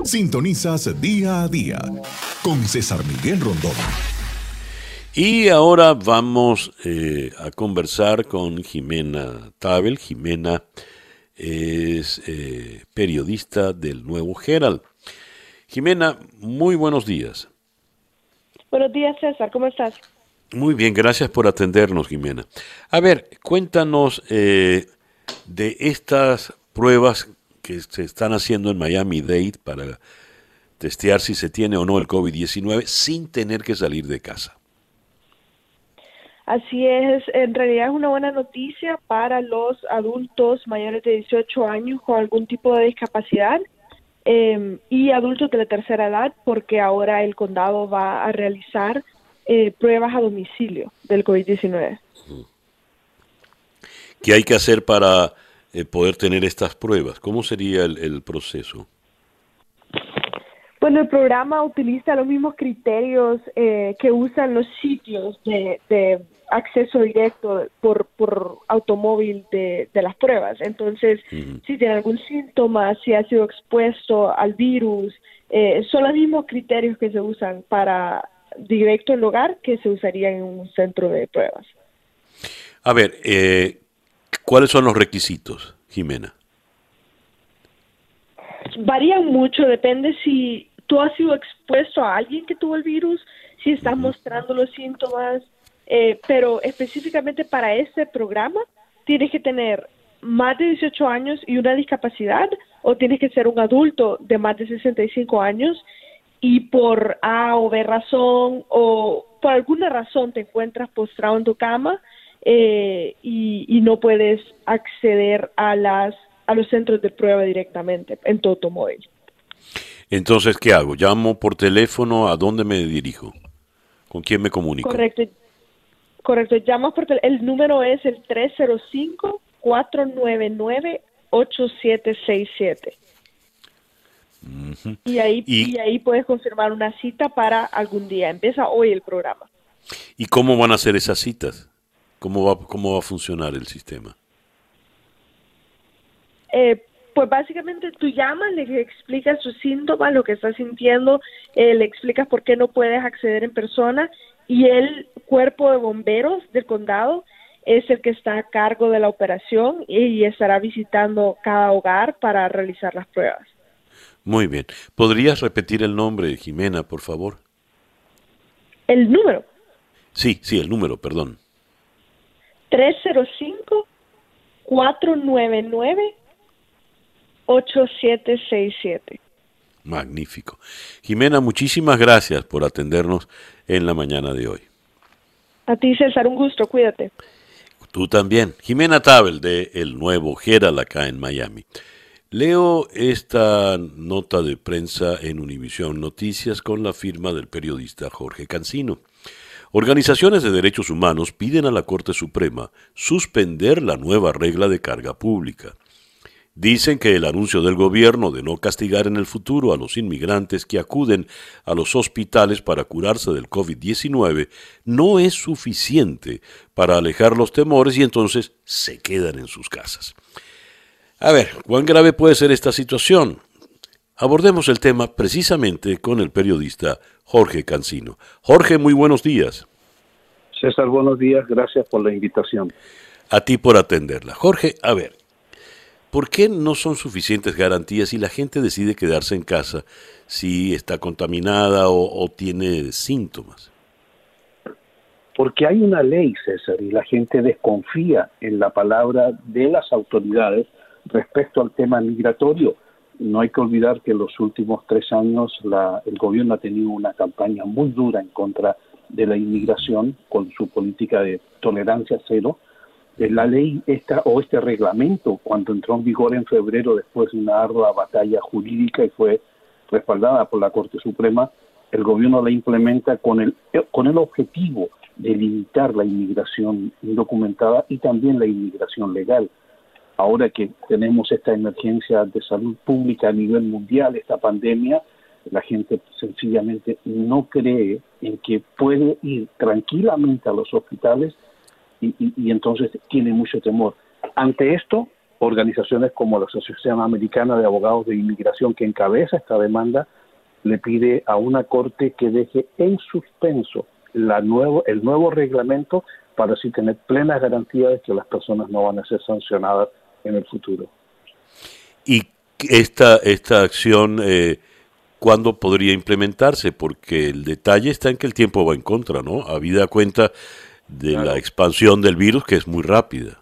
Sintonizas día a día con César Miguel Rondón.
Y ahora vamos eh, a conversar con Jimena Tabel. Jimena es eh, periodista del Nuevo Herald. Jimena, muy buenos días.
Buenos días, César, ¿cómo estás?
Muy bien, gracias por atendernos, Jimena. A ver, cuéntanos eh, de estas pruebas que se están haciendo en Miami Dade para testear si se tiene o no el COVID-19 sin tener que salir de casa.
Así es, en realidad es una buena noticia para los adultos mayores de 18 años con algún tipo de discapacidad em, y adultos de la tercera edad, porque ahora el condado va a realizar eh, pruebas a domicilio del COVID-19.
¿Qué hay que hacer para eh, poder tener estas pruebas? ¿Cómo sería el, proceso?
Bueno, el programa utiliza los mismos criterios eh, que usan los sitios de, acceso directo por, por automóvil de, las pruebas. Entonces, si tiene algún síntoma, si ha sido expuesto al virus, eh, son los mismos criterios que se usan para directo en hogar que se usarían en un centro de pruebas.
A ver, eh, ¿Cuáles son los requisitos, Jimena?
Varían mucho, depende si tú has sido expuesto a alguien que tuvo el virus, si estás mostrando los síntomas, eh, pero específicamente para este programa tienes que tener más de 18 años y una discapacidad o tienes que ser un adulto de más de 65 años y por A o B razón o por alguna razón te encuentras postrado en tu cama, eh, y, no puedes acceder a las a los centros de prueba directamente en tu automóvil.
Entonces, ¿qué hago? ¿Llamo por teléfono? ¿A dónde me dirijo? ¿Con quién me comunico?
Correcto. Correcto. Llamas por teléfono. El número es el 305-499-8767. y, ahí, y ahí puedes confirmar una cita para algún día. Empieza hoy el programa.
¿Y cómo van a ser esas citas? ¿Cómo va, cómo va a funcionar el sistema?
Eh, pues básicamente tú llamas, le explicas sus síntomas, lo que estás sintiendo, eh, le explicas por qué no puedes acceder en persona y el cuerpo de bomberos del condado es el que está a cargo de la operación y estará visitando cada hogar para realizar las pruebas.
Muy bien. ¿Podrías repetir el nombre, Jimena, por favor?
¿El número?
Sí, sí, el número, perdón.
305-499-8767.
Magnífico. Jimena, muchísimas gracias por atendernos en la mañana de hoy.
A ti, César, un gusto, cuídate.
Tú también. Jimena Tabel de El Nuevo Geral acá en Miami. Leo esta nota de prensa en Univisión Noticias con la firma del periodista Jorge Cancino. Organizaciones de derechos humanos piden a la Corte Suprema suspender la nueva regla de carga pública. Dicen que el anuncio del gobierno de no castigar en el futuro a los inmigrantes que acuden a los hospitales para curarse del COVID-19 no es suficiente para alejar los temores y entonces se quedan en sus casas. A ver, ¿cuán grave puede ser esta situación? Abordemos el tema precisamente con el periodista Jorge Cancino. Jorge, muy buenos días.
César, buenos días, gracias por la invitación.
A ti por atenderla. Jorge, a ver, ¿por qué no son suficientes garantías si la gente decide quedarse en casa si está contaminada o, o tiene síntomas?
Porque hay una ley, César, y la gente desconfía en la palabra de las autoridades Respecto al tema migratorio, no hay que olvidar que en los últimos tres años el gobierno ha tenido una campaña muy dura en contra de la inmigración con su política de tolerancia cero. Eh, la ley esta o este reglamento, cuando entró en vigor en febrero después de una ardua batalla jurídica y fue respaldada por la Corte Suprema, el gobierno la implementa con el, con el objetivo de limitar la inmigración indocumentada y también la inmigración legal. Ahora que tenemos esta emergencia de salud pública a nivel mundial, esta pandemia, la gente sencillamente no cree en que puede ir tranquilamente a los hospitales y, entonces tiene mucho temor. Ante esto, organizaciones como la Asociación Americana de Abogados de Inmigración, que encabeza esta demanda, le pide a una corte que deje en suspenso la nuevo, el nuevo reglamento para así tener plenas garantías de que las personas no van a ser sancionadas en el futuro.
¿Y esta, esta acción eh, cuándo podría implementarse? Porque el detalle está en que el tiempo va en contra, ¿no? Habida cuenta de la expansión del virus que es muy rápida.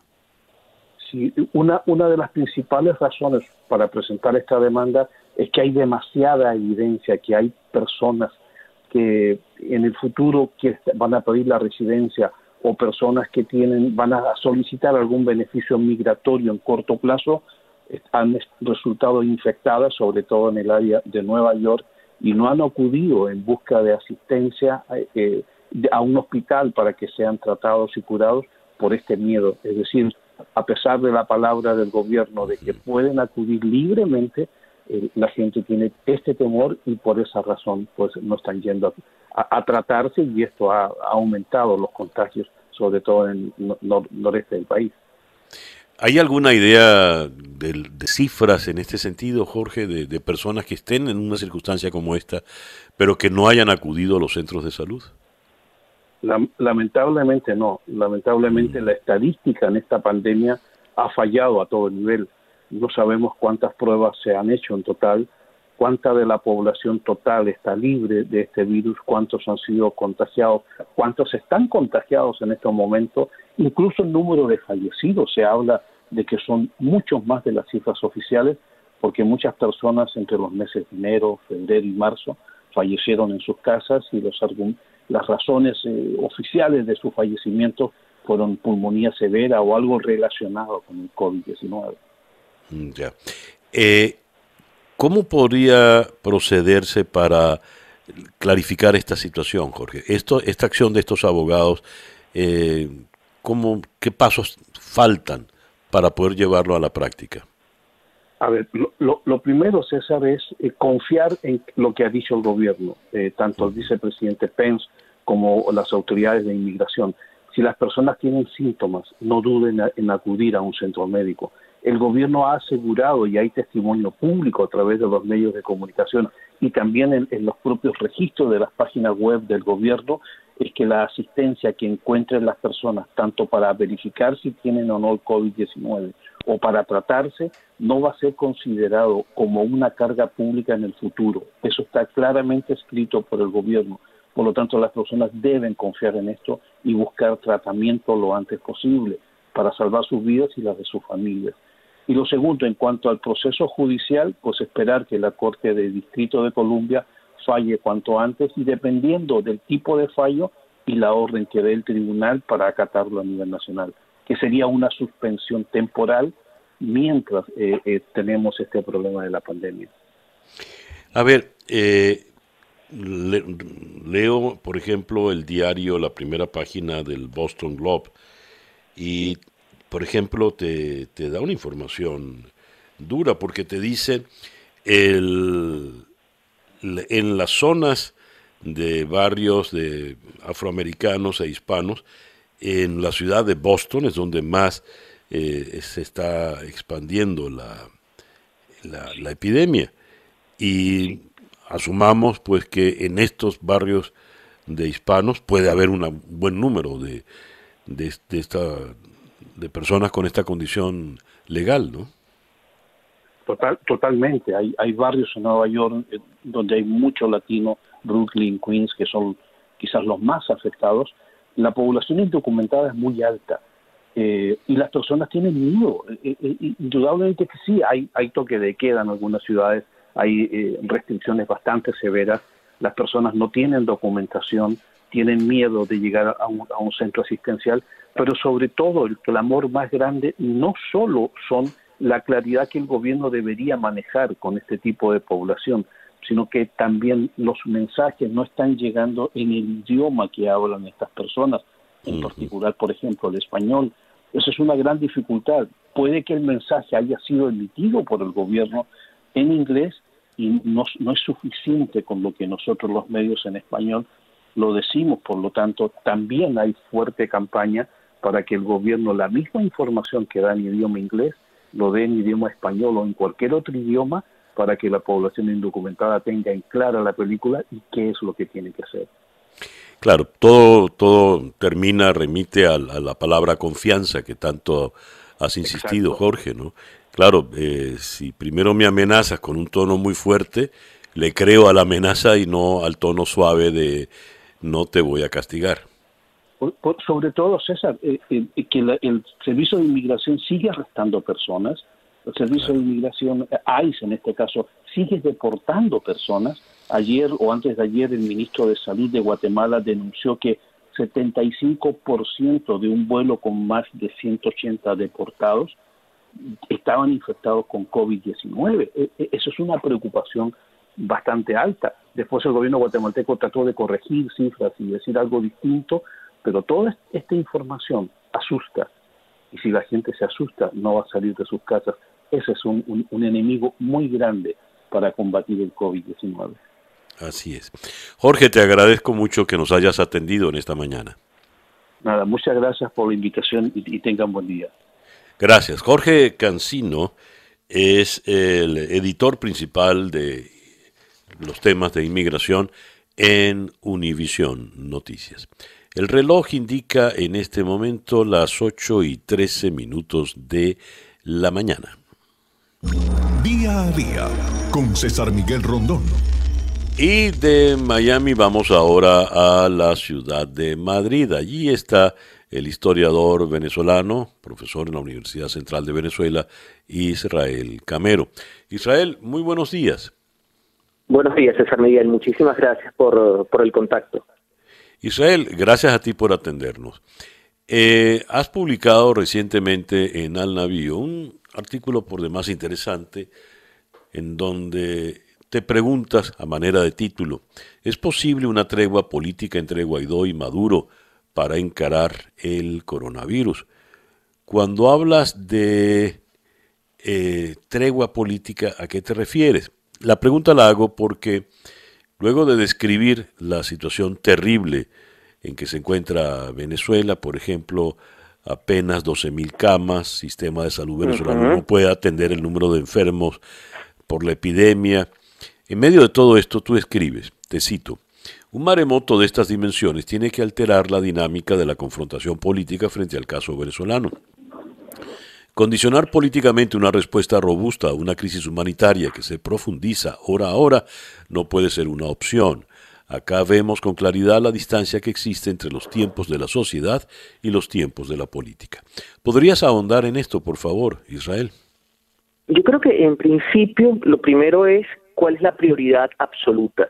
Sí, una, una de las principales razones para presentar esta demanda es que hay demasiada evidencia que hay personas que en el futuro que van a pedir la residencia o personas que tienen van a solicitar algún beneficio migratorio en corto plazo han resultado infectadas, sobre todo en el área de Nueva York, y no han acudido en busca de asistencia eh, eh, a un hospital para que sean tratados y curados por este miedo. Es decir, a pesar de la palabra del gobierno de que pueden acudir libremente, la gente tiene este temor y por esa razón pues no están yendo a, tratarse y esto ha, aumentado los contagios, sobre todo en el noreste del país.
¿Hay alguna idea de, cifras en este sentido, Jorge, de, personas que estén en una circunstancia como esta, pero que no hayan acudido a los centros de salud?
Lamentablemente no. Lamentablemente mm. la estadística en esta pandemia ha fallado a todo nivel. No sabemos cuántas pruebas se han hecho en total, cuánta de la población total está libre de este virus, cuántos han sido contagiados, cuántos están contagiados en estos momentos, incluso el número de fallecidos se habla de que son muchos más de las cifras oficiales, porque muchas personas entre los meses de enero, febrero y marzo fallecieron en sus casas y los las razones eh, oficiales de su fallecimiento fueron pulmonía severa o algo relacionado con el COVID-19.
Mm, ya. Eh, ¿Cómo podría procederse para clarificar esta situación, Jorge? Esto, esta acción de estos abogados, eh, ¿cómo, ¿qué pasos faltan para poder llevarlo a la práctica?
A ver, lo, primero, César, es eh, confiar en lo que ha dicho el gobierno, eh, tanto el vicepresidente Pence como las autoridades de inmigración. Si las personas tienen síntomas, no duden en acudir a un centro médico el gobierno ha asegurado y hay testimonio público a través de los medios de comunicación y también en, los propios registros de las páginas web del gobierno es que la asistencia que encuentren las personas, tanto para verificar si tienen o no el COVID-19 o para tratarse, no va a ser considerado como una carga pública en el futuro. Eso está claramente escrito por el gobierno. Por lo tanto, las personas deben confiar en esto y buscar tratamiento lo antes posible para salvar sus vidas y las de sus familias. Y lo segundo, en cuanto al proceso judicial, pues esperar que la Corte de Distrito de Columbia falle cuanto antes y dependiendo del tipo de fallo y la orden que dé el tribunal para acatarlo a nivel nacional, que sería una suspensión temporal mientras tenemos este problema de la pandemia.
A ver, leo, por ejemplo, el diario, la primera página del Boston Globe, y, por ejemplo, te, da una información dura porque te dice el, en las zonas de barrios de afroamericanos e hispanos, en la ciudad de Boston es donde más eh, se está expandiendo la, la, la epidemia. Y asumamos pues que en estos barrios de hispanos puede haber un buen número de, de, esta, de personas con esta condición legal, ¿no?
Total, totalmente. Hay, hay barrios en Nueva York donde hay mucho latino, Brooklyn, Queens, que son quizás los más afectados. La población indocumentada es muy alta eh, y las personas tienen miedo. Eh, indudablemente que sí, hay, hay toque de queda en algunas ciudades hay eh, restricciones bastante severas, las personas no tienen documentación, tienen miedo de llegar a un centro asistencial, pero sobre todo el clamor más grande no solo son la claridad que el gobierno debería manejar con este tipo de población, sino que también los mensajes no están llegando en el idioma que hablan estas personas, en particular, por ejemplo, el español. Esa es una gran dificultad. Puede que el mensaje haya sido emitido por el gobierno en inglés, y no, no es suficiente con lo que nosotros los medios en español lo decimos, por lo tanto también hay fuerte campaña para que el gobierno la misma información que da en idioma inglés lo dé en idioma español o en cualquier otro idioma para que la población indocumentada tenga en clara la película y qué es lo que tiene que hacer.
Claro, todo, todo termina, remite a, la palabra confianza que tanto has insistido, Jorge, ¿no? Claro, eh, si primero me amenazas con un tono muy fuerte, le creo a la amenaza y no al tono suave de no te voy a castigar.
sobre todo, César, eh, eh, que el Servicio de Inmigración sigue arrestando personas, el Servicio de Inmigración, ICE en este caso, sigue deportando personas. Ayer o antes de ayer el ministro de Salud de Guatemala denunció que 75% de un vuelo con más de 180 deportados estaban infectados con COVID-19. E, e, eso es una preocupación bastante alta. Después el gobierno guatemalteco trató de corregir cifras y decir algo distinto, pero toda esta información asusta. Y si la gente se asusta, no va a salir de sus casas. Ese es un, un enemigo muy grande para combatir el COVID-19.
Así es. Jorge, te agradezco mucho que nos hayas atendido en esta mañana.
Nada, muchas gracias por la invitación y, y tengan buen día.
Gracias. Jorge Cancino es el editor principal de los temas de inmigración en Univisión Noticias. El reloj indica en este momento las 8 y 13 minutos de la mañana.
Día a día con César Miguel Rondón.
Y de Miami vamos ahora a la ciudad de Madrid. Allí está el historiador venezolano, profesor en la Universidad Central de Venezuela, Israel Camero. Israel, muy buenos días.
Buenos días, César Miguel. Muchísimas gracias por, el contacto.
Israel, gracias a ti por atendernos. Eh, has publicado recientemente en Al Navío un artículo por demás interesante en donde te preguntas, a manera de título, ¿es posible una tregua política entre Guaidó y Maduro para encarar el coronavirus. Cuando hablas de eh, tregua política, ¿a qué te refieres? La pregunta la hago porque luego de describir la situación terrible en que se encuentra Venezuela, por ejemplo, apenas 12.000 camas, sistema de salud venezolano no puede atender el número de enfermos por la epidemia. En medio de todo esto tú escribes, te cito, un maremoto de estas dimensiones tiene que alterar la dinámica de la confrontación política frente al caso venezolano. Condicionar políticamente una respuesta robusta a una crisis humanitaria que se profundiza hora a hora no puede ser una opción. Acá vemos con claridad la distancia que existe entre los tiempos de la sociedad y los tiempos de la política. ¿Podrías ahondar en esto, por favor, Israel?
Yo creo que en principio lo primero es cuál es la prioridad absoluta.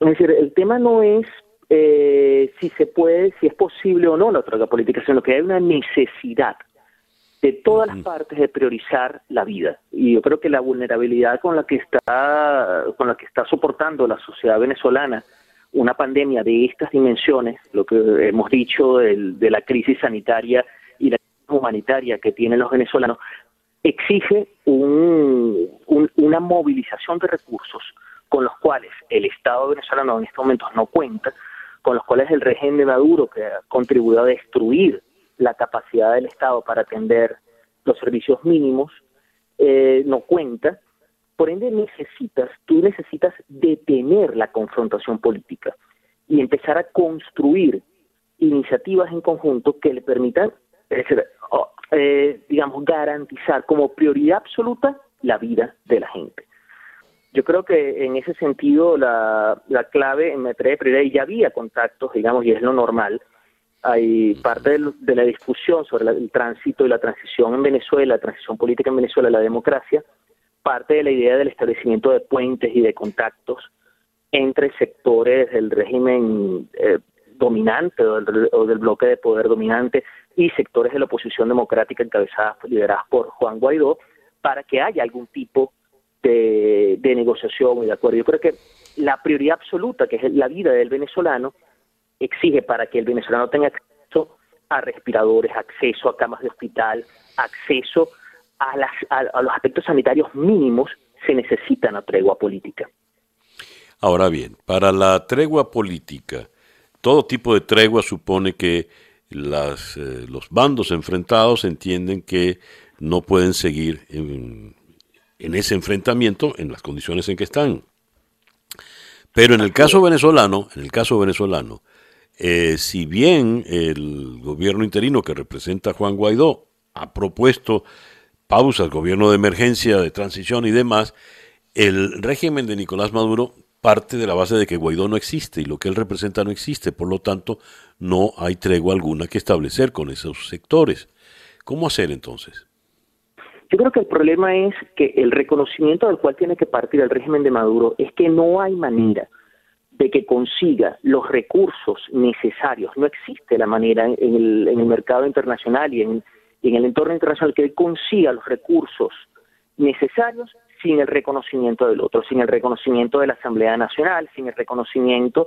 Es decir, el tema no es eh, si se puede, si es posible o no la troca política, sino que hay una necesidad. De todas las partes de priorizar la vida. Y yo creo que la vulnerabilidad con la que está, con la que está soportando la sociedad venezolana una pandemia de estas dimensiones, lo que hemos dicho de la crisis sanitaria y la crisis humanitaria que tienen los venezolanos, exige una movilización de recursos con los cuales el Estado venezolano en estos momentos no cuenta, con los cuales el régimen de Maduro, que ha contribuido a destruir la capacidad del Estado para atender los servicios mínimos, eh, no cuenta. Por ende, necesitas, tú necesitas detener la confrontación política y empezar a construir iniciativas en conjunto que le permitan, eh, digamos, garantizar como prioridad absoluta la vida de la gente. Yo creo que en ese sentido la, la clave en materia de prioridad, y ya había contactos, digamos, y es lo normal, hay parte de, la discusión sobre el tránsito y la transición en Venezuela, la transición política en Venezuela, la democracia, parte de la idea del establecimiento de puentes y de contactos entre sectores del régimen eh, dominante o del, bloque de poder dominante y sectores de la oposición democrática encabezadas, lideradas por Juan Guaidó, para que haya algún tipo de negociación y de acuerdo. Yo creo que la prioridad absoluta, que es la vida del venezolano, exige para que el venezolano tenga acceso a respiradores, acceso a camas de hospital, acceso a, las, a, los aspectos sanitarios mínimos, se necesita una tregua política.
Ahora bien, para la tregua política, todo tipo de tregua supone que las, eh, los bandos enfrentados entienden que no pueden seguir en, en, ese enfrentamiento en las condiciones en que están. Pero en el caso venezolano, en el caso venezolano, eh, si bien el gobierno interino que representa Juan Guaidó ha propuesto pausas, gobierno de emergencia, de transición y demás, el régimen de Nicolás Maduro parte de la base de que Guaidó no existe y lo que él representa no existe, por lo tanto no hay tregua alguna que establecer con esos sectores. ¿Cómo hacer entonces?
Yo creo que el problema es que el reconocimiento del cual tiene que partir el régimen de Maduro es que no hay manera de que consiga los recursos necesarios. No existe la manera en el, mercado internacional y en, el entorno internacional que consiga los recursos necesarios sin el reconocimiento del otro, sin el reconocimiento de la Asamblea Nacional, sin el reconocimiento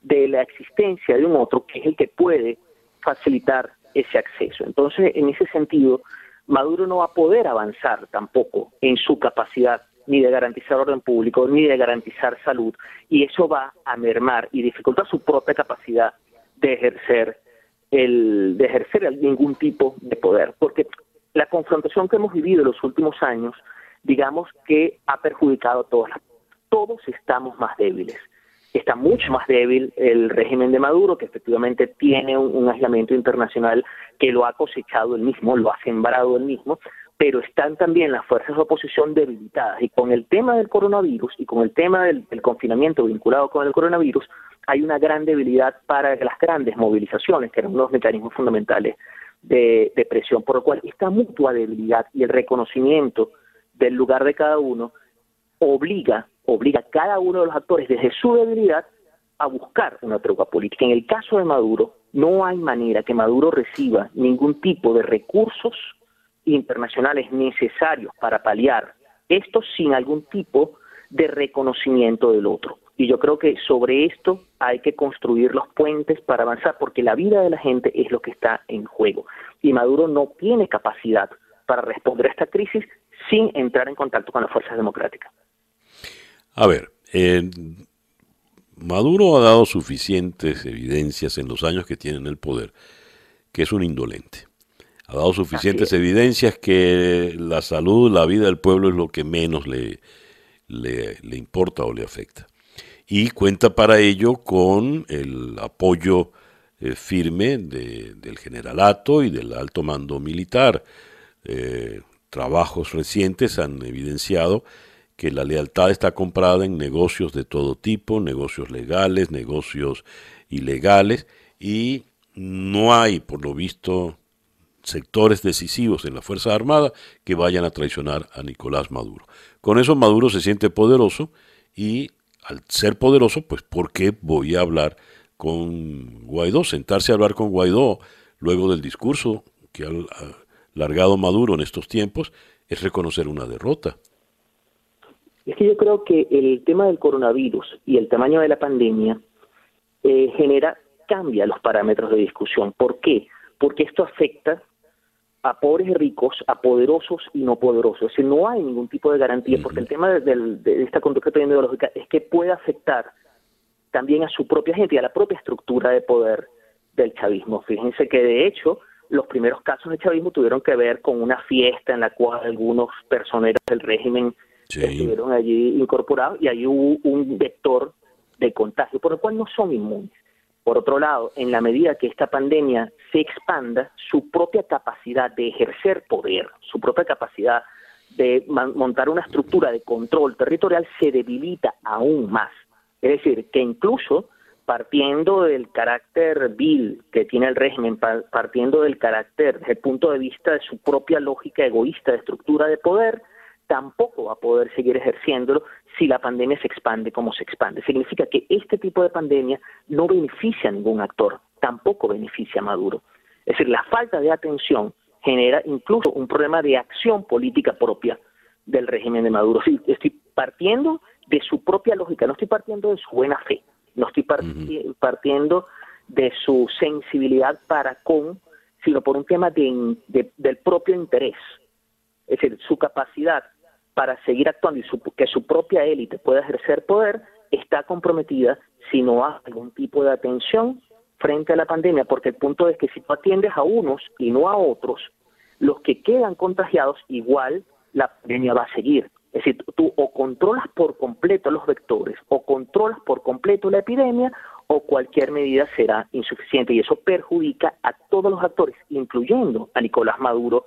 de la existencia de un otro que es el que puede facilitar ese acceso. Entonces, en ese sentido, Maduro no va a poder avanzar tampoco en su capacidad ni de garantizar orden público, ni de garantizar salud, y eso va a mermar y dificultar su propia capacidad de ejercer el de ejercer ningún tipo de poder, porque la confrontación que hemos vivido en los últimos años, digamos que ha perjudicado a todos. Todos estamos más débiles. Está mucho más débil el régimen de Maduro, que efectivamente tiene un aislamiento internacional que lo ha cosechado él mismo, lo ha sembrado él mismo, pero están también las fuerzas de oposición debilitadas. Y con el tema del coronavirus y con el tema del, confinamiento vinculado con el coronavirus, hay una gran debilidad para las grandes movilizaciones, que eran unos mecanismos fundamentales de, presión, por lo cual esta mutua debilidad y el reconocimiento del lugar de cada uno obliga, obliga a cada uno de los actores desde su debilidad a buscar una tregua política. En el caso de Maduro, no hay manera que Maduro reciba ningún tipo de recursos internacionales necesarios para paliar esto sin algún tipo de reconocimiento del otro. Y yo creo que sobre esto hay que construir los puentes para avanzar, porque la vida de la gente es lo que está en juego. Y Maduro no tiene capacidad para responder a esta crisis sin entrar en contacto con las fuerzas democráticas.
A ver, Maduro ha dado suficientes evidencias en los años que tiene en el poder que es un indolente ha dado suficientes evidencias que la salud, la vida del pueblo es lo que menos le, le, importa o le afecta. Y cuenta para ello con el apoyo eh, firme del generalato y del alto mando militar. Eh, trabajos recientes han evidenciado que la lealtad está comprada en negocios de todo tipo, negocios legales, negocios ilegales, y no hay, por lo visto, sectores decisivos en la Fuerza Armada que vayan a traicionar a Nicolás Maduro. Con eso Maduro se siente poderoso y al ser poderoso, pues ¿por qué voy a hablar con Guaidó? Sentarse a hablar con Guaidó luego del discurso que largado Maduro en estos tiempos es reconocer una derrota.
Es que yo creo que el tema del coronavirus y el tamaño de la pandemia eh, genera, cambia los parámetros de discusión. ¿Por qué? Porque esto afecta a pobres y ricos, a poderosos y no poderosos. Es decir, no hay ningún tipo de garantía, porque el tema de, esta conducta ideológica es que puede afectar también a su propia gente y a la propia estructura de poder del chavismo. Fíjense que de hecho los primeros casos de chavismo tuvieron que ver con una fiesta en la cual algunos personeros del régimen estuvieron allí incorporados y ahí hubo un vector de contagio, por lo cual no son inmunes. Por otro lado, en la medida que esta pandemia se expanda, su propia capacidad de ejercer poder, su propia capacidad de montar una estructura de control territorial se debilita aún más. Es decir, que incluso partiendo del carácter vil que tiene el régimen, partiendo del carácter desde el punto de vista de su propia lógica egoísta de estructura de poder, tampoco va a poder seguir ejerciéndolo si la pandemia se expande como se expande. Significa que este tipo de pandemia no beneficia a ningún actor, tampoco beneficia a Maduro. Es decir, la falta de atención genera incluso un problema de acción política propia del régimen de Maduro. Sí, estoy partiendo de su propia lógica, no estoy partiendo de su buena fe, no estoy partiendo de su sensibilidad para con, sino por un tema de, del propio interés. Es decir, su capacidad para seguir actuando y que su propia élite pueda ejercer poder está comprometida si no hay algún tipo de atención frente a la pandemia, porque el punto es que si tú atiendes a unos y no a otros, los que quedan contagiados igual la pandemia va a seguir. Es decir, tú o controlas por completo los vectores o controlas por completo la epidemia o cualquier medida será insuficiente y eso perjudica a todos los actores, incluyendo a Nicolás Maduro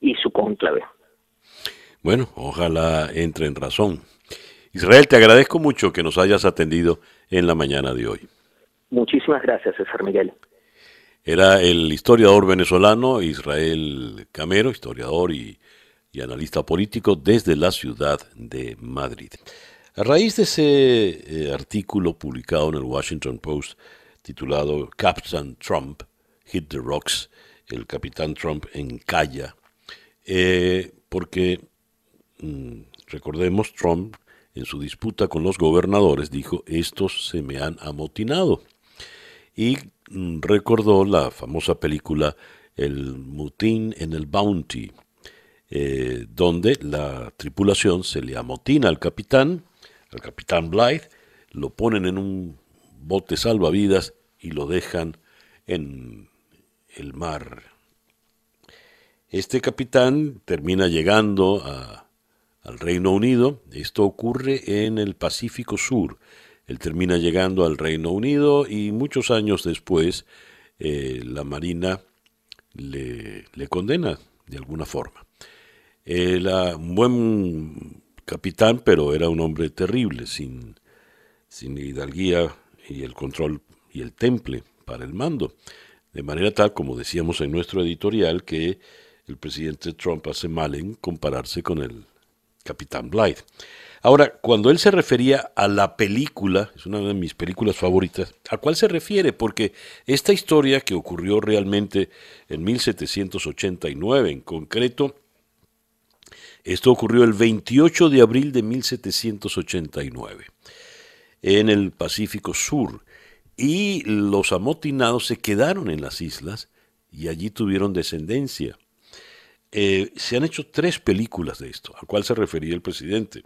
y su cónclave.
Bueno, ojalá entre en razón. Israel, te agradezco mucho que nos hayas atendido en la mañana de hoy.
Muchísimas gracias, César Miguel.
Era el historiador venezolano Israel Camero, historiador y, analista político desde la ciudad de Madrid. A raíz de ese eh, artículo publicado en el Washington Post titulado Captain Trump, Hit the Rocks, el capitán Trump en Calla, eh, porque recordemos, Trump en su disputa con los gobernadores dijo, estos se me han amotinado. Y mm, recordó la famosa película El mutín en el Bounty, eh, donde la tripulación se le amotina al capitán, al capitán Blythe, lo ponen en un bote salvavidas y lo dejan en el mar. Este capitán termina llegando a al Reino Unido. Esto ocurre en el Pacífico Sur. Él termina llegando al Reino Unido y muchos años después eh, la Marina le, condena de alguna forma. Era un buen capitán, pero era un hombre terrible, sin, sin hidalguía y el control y el temple para el mando. De manera tal, como decíamos en nuestro editorial, que el presidente Trump hace mal en compararse con el Capitán Blythe. Ahora, cuando él se refería a la película, es una de mis películas favoritas, ¿a cuál se refiere? Porque esta historia que ocurrió realmente en 1789, en concreto, esto ocurrió el 28 de abril de 1789 en el Pacífico Sur y los amotinados se quedaron en las islas y allí tuvieron descendencia. Eh, se han hecho tres películas de esto, a cuál se refería el presidente.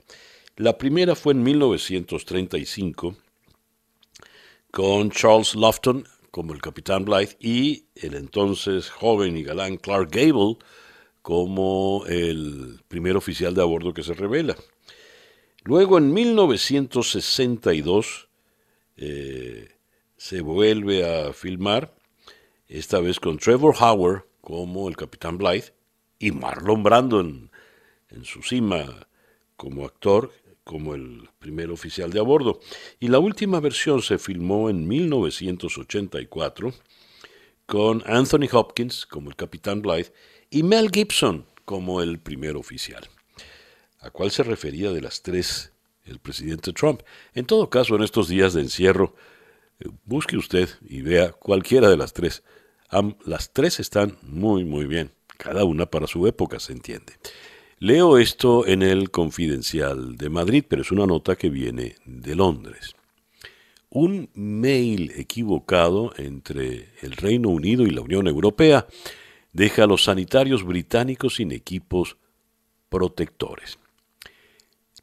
La primera fue en 1935 con Charles Lofton como el capitán Blythe y el entonces joven y galán Clark Gable como el primer oficial de a bordo que se revela. Luego en 1962 eh, se vuelve a filmar, esta vez con Trevor Howard como el capitán Blythe y Marlon Brando en, su cima como actor, como el primer oficial de a bordo. Y la última versión se filmó en 1984 con Anthony Hopkins como el capitán Blythe y Mel Gibson como el primer oficial. ¿A cuál se refería de las tres el presidente Trump? En todo caso, en estos días de encierro, eh, busque usted y vea cualquiera de las tres. las tres están muy, muy bien. Cada una para su época, se entiende. Leo esto en el Confidencial de Madrid, pero es una nota que viene de Londres. Un mail equivocado entre el Reino Unido y la Unión Europea deja a los sanitarios británicos sin equipos protectores.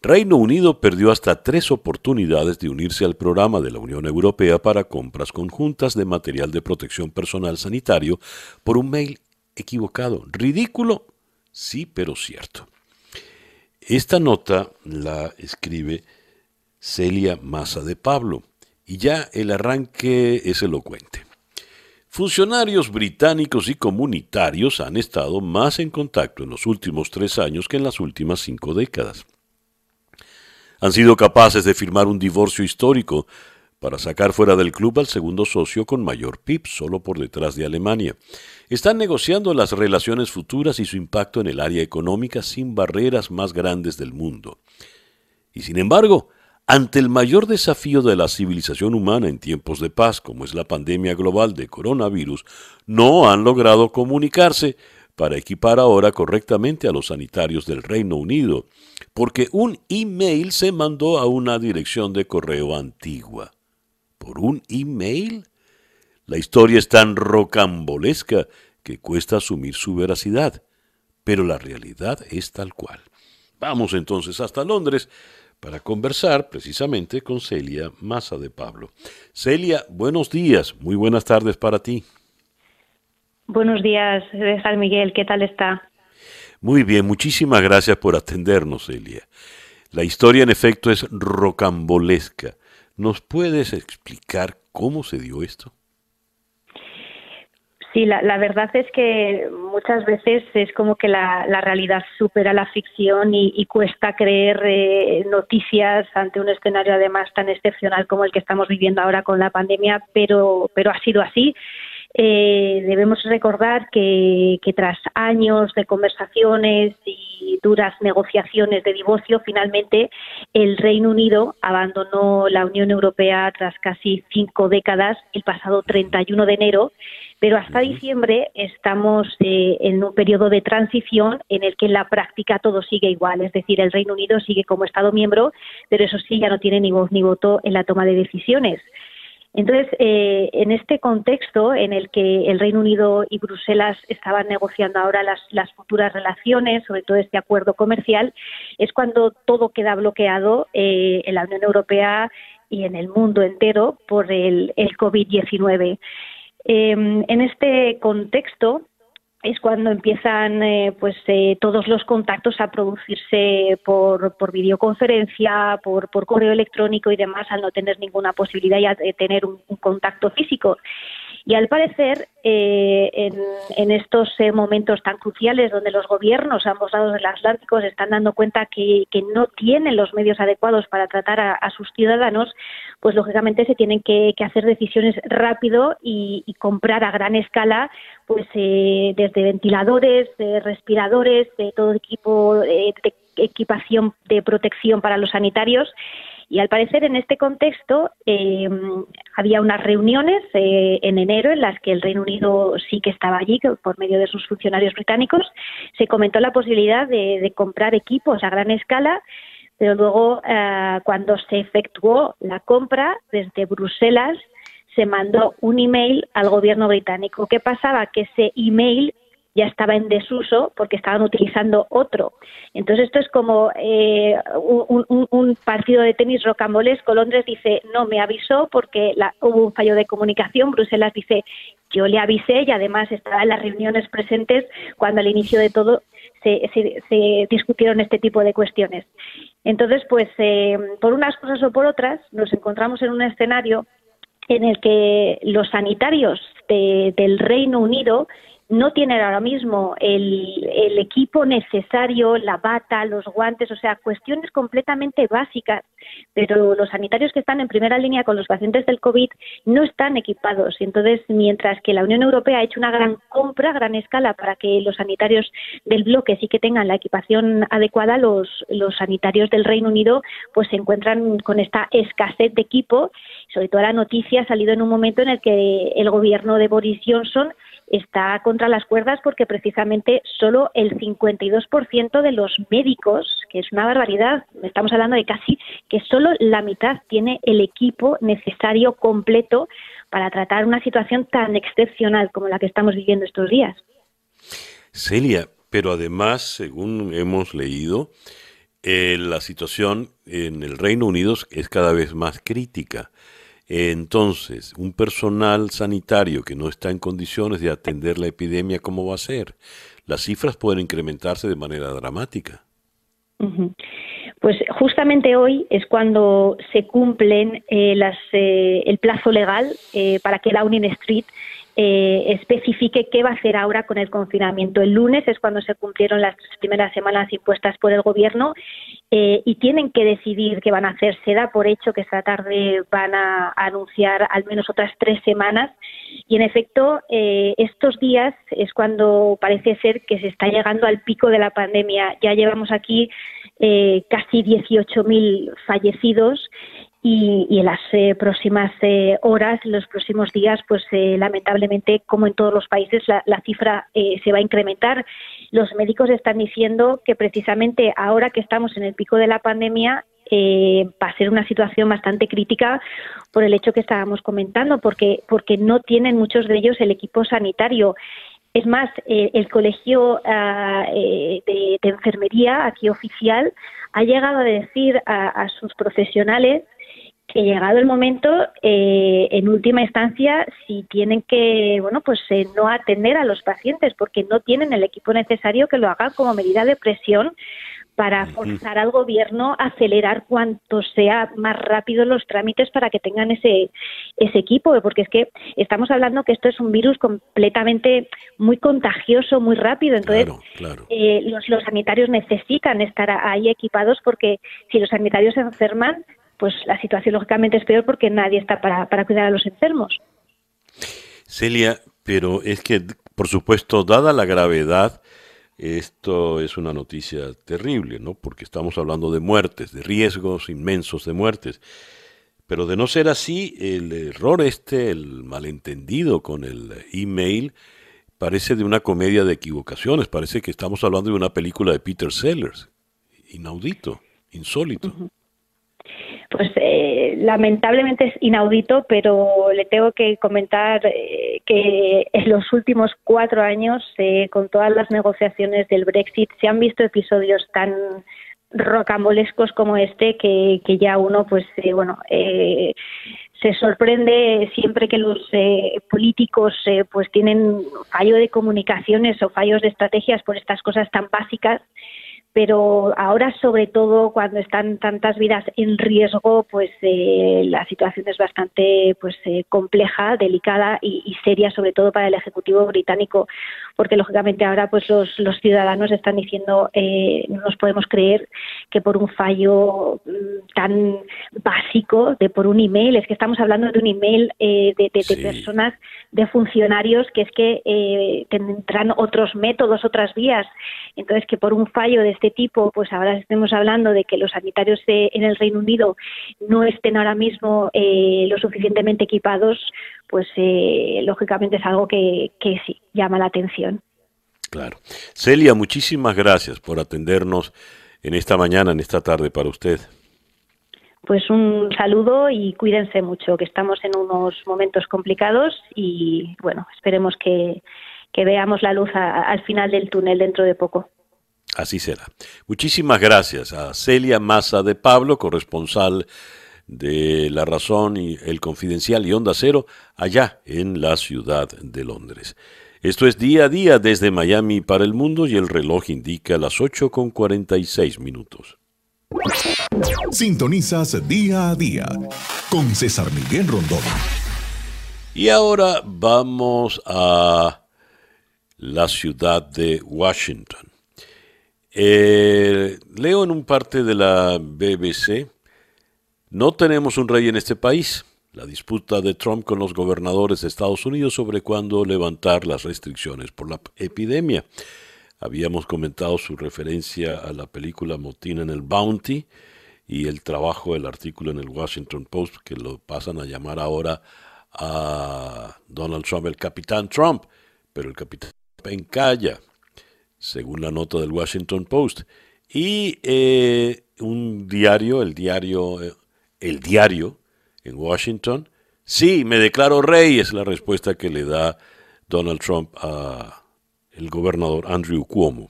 Reino Unido perdió hasta tres oportunidades de unirse al programa de la Unión Europea para compras conjuntas de material de protección personal sanitario por un mail equivocado. Ridículo, sí, pero cierto. Esta nota la escribe Celia Maza de Pablo y ya el arranque es elocuente. Funcionarios británicos y comunitarios han estado más en contacto en los últimos tres años que en las últimas cinco décadas. Han sido capaces de firmar un divorcio histórico para sacar fuera del club al segundo socio con mayor PIB, solo por detrás de Alemania. Están negociando las relaciones futuras y su impacto en el área económica sin barreras más grandes del mundo. Y sin embargo, ante el mayor desafío de la civilización humana en tiempos de paz, como es la pandemia global de coronavirus, no han logrado comunicarse para equipar ahora correctamente a los sanitarios del Reino Unido, porque un email se mandó a una dirección de correo antigua. ¿Por un email? La historia es tan rocambolesca que cuesta asumir su veracidad, pero la realidad es tal cual. Vamos entonces hasta Londres para conversar precisamente con Celia Maza de Pablo. Celia, buenos días, muy buenas tardes para ti.
Buenos días, San Miguel, ¿qué tal está?
Muy bien, muchísimas gracias por atendernos, Celia. La historia en efecto es rocambolesca. ¿Nos puedes explicar cómo se dio esto?
Sí, la, verdad es que muchas veces es como que la, realidad supera la ficción y, cuesta creer eh, noticias ante un escenario además tan excepcional como el que estamos viviendo ahora con la pandemia, pero, pero ha sido así. Eh, debemos recordar que, tras años de conversaciones y duras negociaciones de divorcio, finalmente el Reino Unido abandonó la Unión Europea tras casi cinco décadas el pasado 31 de enero, pero hasta diciembre estamos eh, en un periodo de transición en el que en la práctica todo sigue igual, es decir, el Reino Unido sigue como Estado miembro, pero eso sí ya no tiene ni voz ni voto en la toma de decisiones. Entonces, eh, en este contexto en el que el Reino Unido y Bruselas estaban negociando ahora las, futuras relaciones, sobre todo este acuerdo comercial, es cuando todo queda bloqueado eh, en la Unión Europea y en el mundo entero por el, el COVID-19. Em, en este contexto, es cuando empiezan eh, pues eh, todos los contactos a producirse por, por videoconferencia, por, correo electrónico y demás, al no tener ninguna posibilidad de tener un contacto físico. Y al parecer, eh, en, estos eh, momentos tan cruciales donde los gobiernos a ambos lados del Atlántico se están dando cuenta que, no tienen los medios adecuados para tratar a, sus ciudadanos, pues lógicamente se tienen que, hacer decisiones rápido y, comprar a gran escala, pues eh, desde ventiladores, respiradores, de todo equipo de equipación de protección para los sanitarios y al parecer en este contexto eh, había unas reuniones eh, en enero en las que el Reino Unido sí que estaba allí por medio de sus funcionarios británicos. Se comentó la posibilidad de, comprar equipos a gran escala pero luego eh, cuando se efectuó la compra desde Bruselas se mandó un email al gobierno británico. ¿Qué pasaba? Que ese email ya estaba en desuso porque estaban utilizando otro. Entonces esto es como eh, un, partido de tenis rocambolesco. Londres dice no me avisó porque hubo un fallo de comunicación. Bruselas dice yo le avisé y además estaba en las reuniones presentes cuando al inicio de todo se, discutieron este tipo de cuestiones. Entonces, pues eh, por unas cosas o por otras nos encontramos en un escenario en el que los sanitarios del Reino Unido no tienen ahora mismo el, equipo necesario, la bata, los guantes, o sea, cuestiones completamente básicas pero los sanitarios que están en primera línea con los pacientes del COVID no están equipados. Entonces, mientras que la Unión Europea ha hecho una gran compra a gran escala para que los sanitarios del bloque sí que tengan la equipación adecuada, los, los sanitarios del Reino Unido pues se encuentran con esta escasez de equipo. Sobre todo la noticia ha salido en un momento en el que el gobierno de Boris Johnson está contra las cuerdas porque precisamente solo el 52% de los médicos, que es una barbaridad, estamos hablando de casi que solo la mitad tiene el equipo necesario completo para tratar una situación tan excepcional como la que estamos viviendo estos días.
Celia, pero además, según hemos leído, eh, la situación en el Reino Unido es cada vez más crítica. Entonces, un personal sanitario que no está en condiciones de atender la epidemia, ¿cómo va a ser? Las cifras pueden incrementarse de manera dramática.
Pues justamente hoy es cuando se cumplen eh, las, eh, el plazo legal eh, para que Downing Street especifique qué va a hacer ahora con el confinamiento. El lunes es cuando se cumplieron las primeras semanas impuestas por el Gobierno y tienen que decidir qué van a hacer. Se da por hecho que esta tarde van a anunciar al menos otras tres semanas y en efecto estos días es cuando parece ser que se está llegando al pico de la pandemia. Ya llevamos aquí eh, casi 18.000 fallecidos y, en las eh, próximas eh, horas, los próximos días, pues eh, lamentablemente, como en todos los países, la, cifra se va a incrementar. Los médicos están diciendo que precisamente ahora que estamos en el pico de la pandemia, va a ser una situación bastante crítica por el hecho que estábamos comentando, porque, porque no tienen muchos de ellos el equipo sanitario. Es más, eh, el colegio ah, eh, de, enfermería, aquí oficial, ha llegado a decir a, sus profesionales que llegado el momento, eh, en última instancia, si tienen que, bueno, pues no atender a los pacientes porque no tienen el equipo necesario que lo haga como medida de presión para forzar al gobierno a acelerar cuanto sea más rápido los trámites para que tengan ese, ese equipo, porque es que estamos hablando que esto es un virus completamente muy contagioso, muy rápido, entonces eh, los, los sanitarios necesitan estar ahí equipados porque si los sanitarios se enferman, pues la situación lógicamente es peor porque nadie está para, para cuidar a los enfermos.
Celia, pero es que, por supuesto, dada la gravedad esto es una noticia terrible, ¿no? Porque estamos hablando de muertes, de riesgos inmensos de muertes. Pero de no ser así, el error este, el malentendido con el email, parece de una comedia de equivocaciones. Parece que estamos hablando de una película de Peter Sellers. Inaudito, insólito.
Pues eh, lamentablemente es inaudito, pero le tengo que comentar eh, que en los últimos cuatro años, eh, con todas las negociaciones del Brexit, se han visto episodios tan rocambolescos como este que, que ya uno, pues, bueno, se sorprende siempre que los políticos pues tienen fallo de comunicaciones o fallos de estrategias por estas cosas tan básicas pero ahora sobre todo cuando están tantas vidas en riesgo pues eh, la situación es bastante pues eh, compleja delicada y, seria sobre todo para el ejecutivo británico porque lógicamente ahora pues los, los ciudadanos están diciendo eh, no nos podemos creer que por un fallo mm, tan básico de por un email es que estamos hablando de un email de, de, personas de funcionarios que es que tendrán otros métodos otras vías entonces que por un fallo de este tipo, pues ahora estemos hablando de que los sanitarios en el Reino Unido no estén ahora mismo eh, lo suficientemente equipados, pues eh, lógicamente es algo que, que sí llama la atención.
Claro. Celia, muchísimas gracias por atendernos en esta mañana, en esta tarde para usted.
Pues un saludo y cuídense mucho, que estamos en unos momentos complicados y bueno, esperemos que, que veamos la luz al final del túnel dentro de poco.
Así será. Muchísimas gracias a Celia Maza de Pablo, corresponsal de La Razón y El Confidencial y Onda Cero, allá en la ciudad de Londres. Esto es día a día desde Miami para el mundo y el reloj indica las 8 con 46 minutos.
Sintonizas día a día con César Miguel Rondón.
Y ahora vamos a la ciudad de Washington. Eh, leo en un parte de la BBC No tenemos un rey en este país. La disputa de Trump con los gobernadores de Estados Unidos sobre cuándo levantar las restricciones por la epidemia. Habíamos comentado su referencia a la película Motín en el Bounty y el trabajo del artículo en el Washington Post, que lo pasan a llamar ahora a Donald Trump el capitán Trump, pero el capitán encalla, según la nota del Washington Post. Y eh, un diario, el diario, eh, el diario en Washington, sí, me declaro rey, es la respuesta que le da Donald Trump a el gobernador Andrew Cuomo.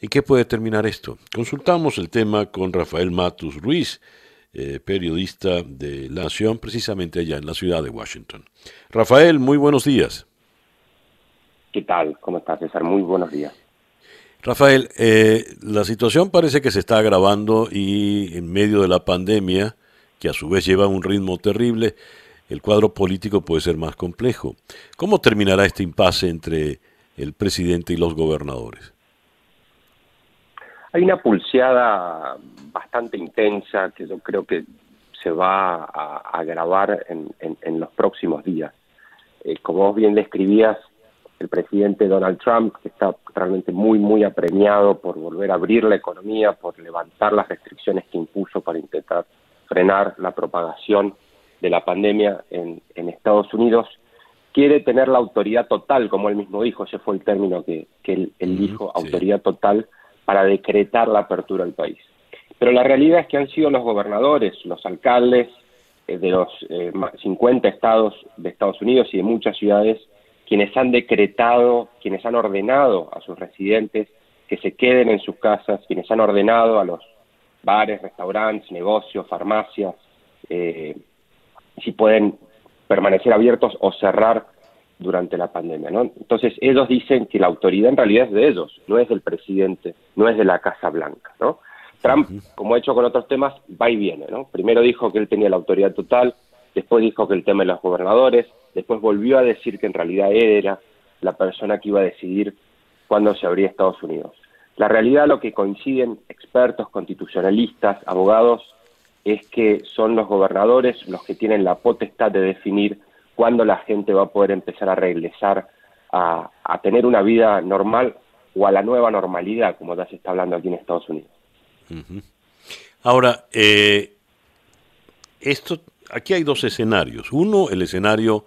¿En qué puede terminar esto? Consultamos el tema con Rafael Matus Ruiz, eh, periodista de La Nación, precisamente allá en la ciudad de Washington. Rafael, muy buenos días.
¿Qué tal? ¿Cómo estás, César? Muy buenos días.
Rafael, eh, la situación parece que se está agravando y en medio de la pandemia, que a su vez lleva un ritmo terrible, el cuadro político puede ser más complejo. ¿Cómo terminará este impasse entre el presidente y los gobernadores?
Hay una pulseada bastante intensa que yo creo que se va a agravar en, los próximos días. Eh, como vos bien describías, el presidente Donald Trump, que está realmente muy, muy apremiado por volver a abrir la economía, por levantar las restricciones que impuso para intentar frenar la propagación de la pandemia en Estados Unidos, quiere tener la autoridad total, como él mismo dijo, ese fue el término que, él, dijo, autoridad total, para decretar la apertura del país. Pero la realidad es que han sido los gobernadores, los alcaldes eh, de los 50 eh, estados de Estados Unidos y de muchas ciudades quienes han decretado, quienes han ordenado a sus residentes que se queden en sus casas, quienes han ordenado a los bares, restaurantes, negocios, farmacias, eh, si pueden permanecer abiertos o cerrar durante la pandemia. ¿no? Entonces, ellos dicen que la autoridad en realidad es de ellos, no es del presidente, no es de la Casa Blanca. ¿no? Trump, como ha hecho con otros temas, va y viene. ¿no? Primero dijo que él tenía la autoridad total, después dijo que el tema de los gobernadores, después volvió a decir que en realidad él era la persona que iba a decidir cuándo se abría Estados Unidos. La realidad, lo que coinciden expertos, constitucionalistas, abogados, es que son los gobernadores los que tienen la potestad de definir cuándo la gente va a poder empezar a regresar a, tener una vida normal o a la nueva normalidad, como ya se está hablando aquí en Estados Unidos.
Ahora, eh, esto, aquí hay dos escenarios. Uno, el escenario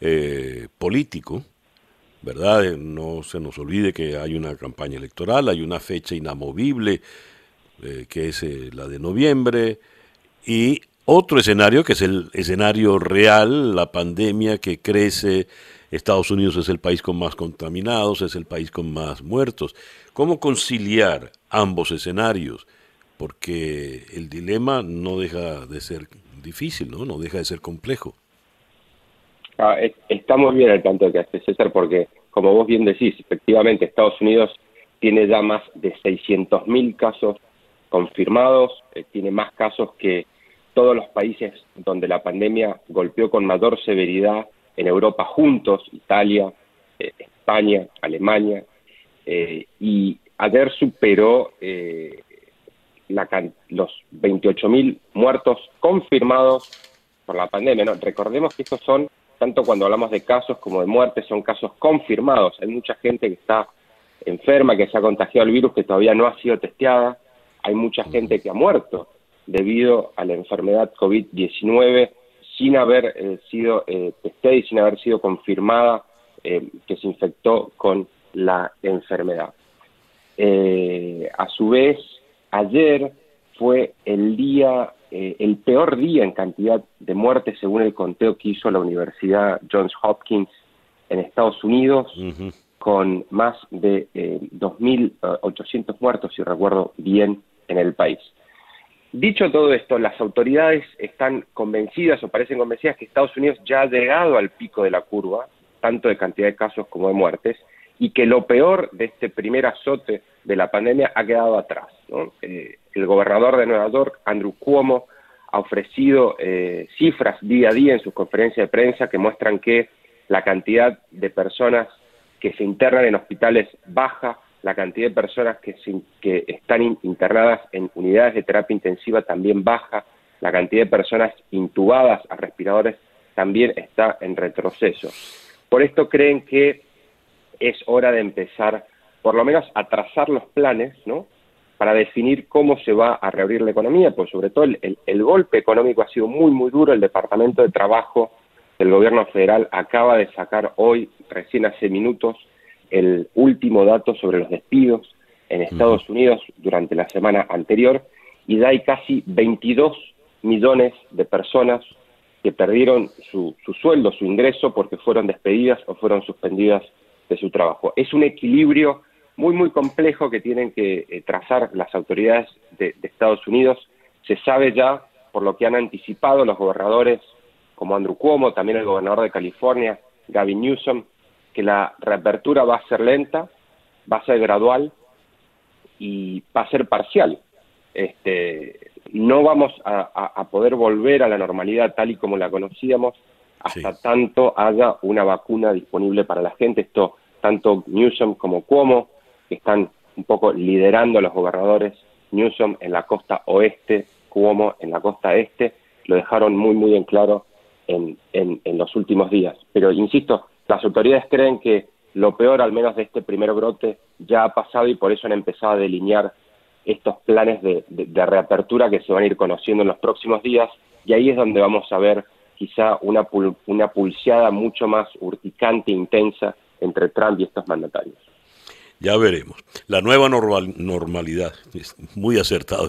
eh, político, ¿verdad? Eh, no se nos olvide que hay una campaña electoral, hay una fecha inamovible, que es la de noviembre, y otro escenario, que es el escenario real, la pandemia que crece, Estados Unidos es el país con más contaminados, es el país con más muertos. ¿Cómo conciliar ambos escenarios? Porque el dilema no deja de ser difícil, ¿no? No deja de ser complejo.
Ah, estamos bien al tanto de que hace César, porque como vos bien decís, efectivamente Estados Unidos tiene ya más de 600.000 casos confirmados, eh, tiene más casos que todos los países donde la pandemia golpeó con mayor severidad en Europa juntos, Italia, eh, España, Alemania, eh, y ayer superó eh, la, los 28.000 muertos confirmados por la pandemia. Recordemos que estos son, tanto cuando hablamos de casos como de muertes, son casos confirmados. Hay mucha gente que está enferma, que se ha contagiado el virus, que todavía no ha sido testeada. Hay mucha gente que ha muerto debido a la enfermedad COVID-19 sin haber eh, sido eh, testada y sin haber sido confirmada eh, que se infectó con la enfermedad. a su vez, ayer fue el día, el peor día en cantidad de muertes según el conteo que hizo la Universidad Johns Hopkins en Estados Unidos, con más de 2.800 muertos, si recuerdo bien, en el país. Dicho todo esto, las autoridades están convencidas o parecen convencidas que Estados Unidos ya ha llegado al pico de la curva, tanto de cantidad de casos como de muertes, y que lo peor de este primer azote de la pandemia ha quedado atrás. Eh, el gobernador de Nueva York, Andrew Cuomo, ha ofrecido eh, cifras día a día en sus conferencias de prensa que muestran que la cantidad de personas que se internan en hospitales baja, la cantidad de personas que están internadas en unidades de terapia intensiva también baja, la cantidad de personas intubadas a respiradores también está en retroceso. Por esto creen que es hora de empezar, por lo menos, a trazar los planes, ¿no? Para definir cómo se va a reabrir la economía, pues sobre todo el, el golpe económico ha sido muy, muy duro. El Departamento de Trabajo del Gobierno Federal acaba de sacar hoy, recién hace minutos, el último dato sobre los despidos en Estados Unidos durante la semana anterior y da casi 22 millones de personas que perdieron su, sueldo, su ingreso porque fueron despedidas o fueron suspendidas de su trabajo. Es un equilibrio muy, muy complejo que tienen que eh, trazar las autoridades de, de, Estados Unidos. Se sabe ya, por lo que han anticipado los gobernadores como Andrew Cuomo, también el gobernador de California, Gavin Newsom, que la reapertura va a ser lenta, va a ser gradual y va a ser parcial. Este, no vamos a, poder volver a la normalidad tal y como la conocíamos hasta tanto haya una vacuna disponible para la gente. Esto, tanto Newsom como Cuomo, que están un poco liderando a los gobernadores, Newsom en la costa oeste, Cuomo en la costa este, lo dejaron muy, muy en claro en, los últimos días. Pero, insisto, las autoridades creen que lo peor, al menos de este primer brote, ya ha pasado y por eso han empezado a delinear estos planes de, reapertura que se van a ir conociendo en los próximos días y ahí es donde vamos a ver quizá una, una pulseada mucho más urticante e intensa entre Trump y estos mandatarios.
Ya veremos. La nueva normalidad, es muy acertado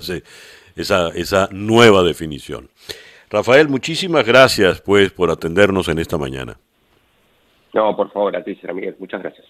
esa, esa nueva definición. Rafael, muchísimas gracias pues por atendernos en esta mañana.
No, por favor, a ti, Miguel. Muchas gracias.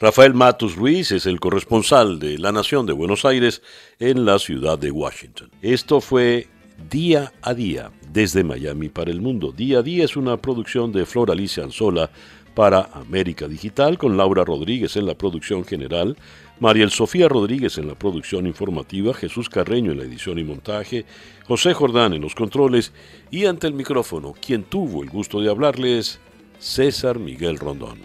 Rafael Matus Ruiz es el corresponsal de La Nación de Buenos Aires en la ciudad de Washington. Esto fue Día a Día desde Miami para el Mundo. Día a Día es una producción de Flor Alicia Anzola para América Digital con Laura Rodríguez en la producción general, Mariel Sofía Rodríguez en la producción informativa, Jesús Carreño en la edición y montaje, José Jordán en los controles y ante el micrófono, quien tuvo el gusto de hablarles, César Miguel Rondón.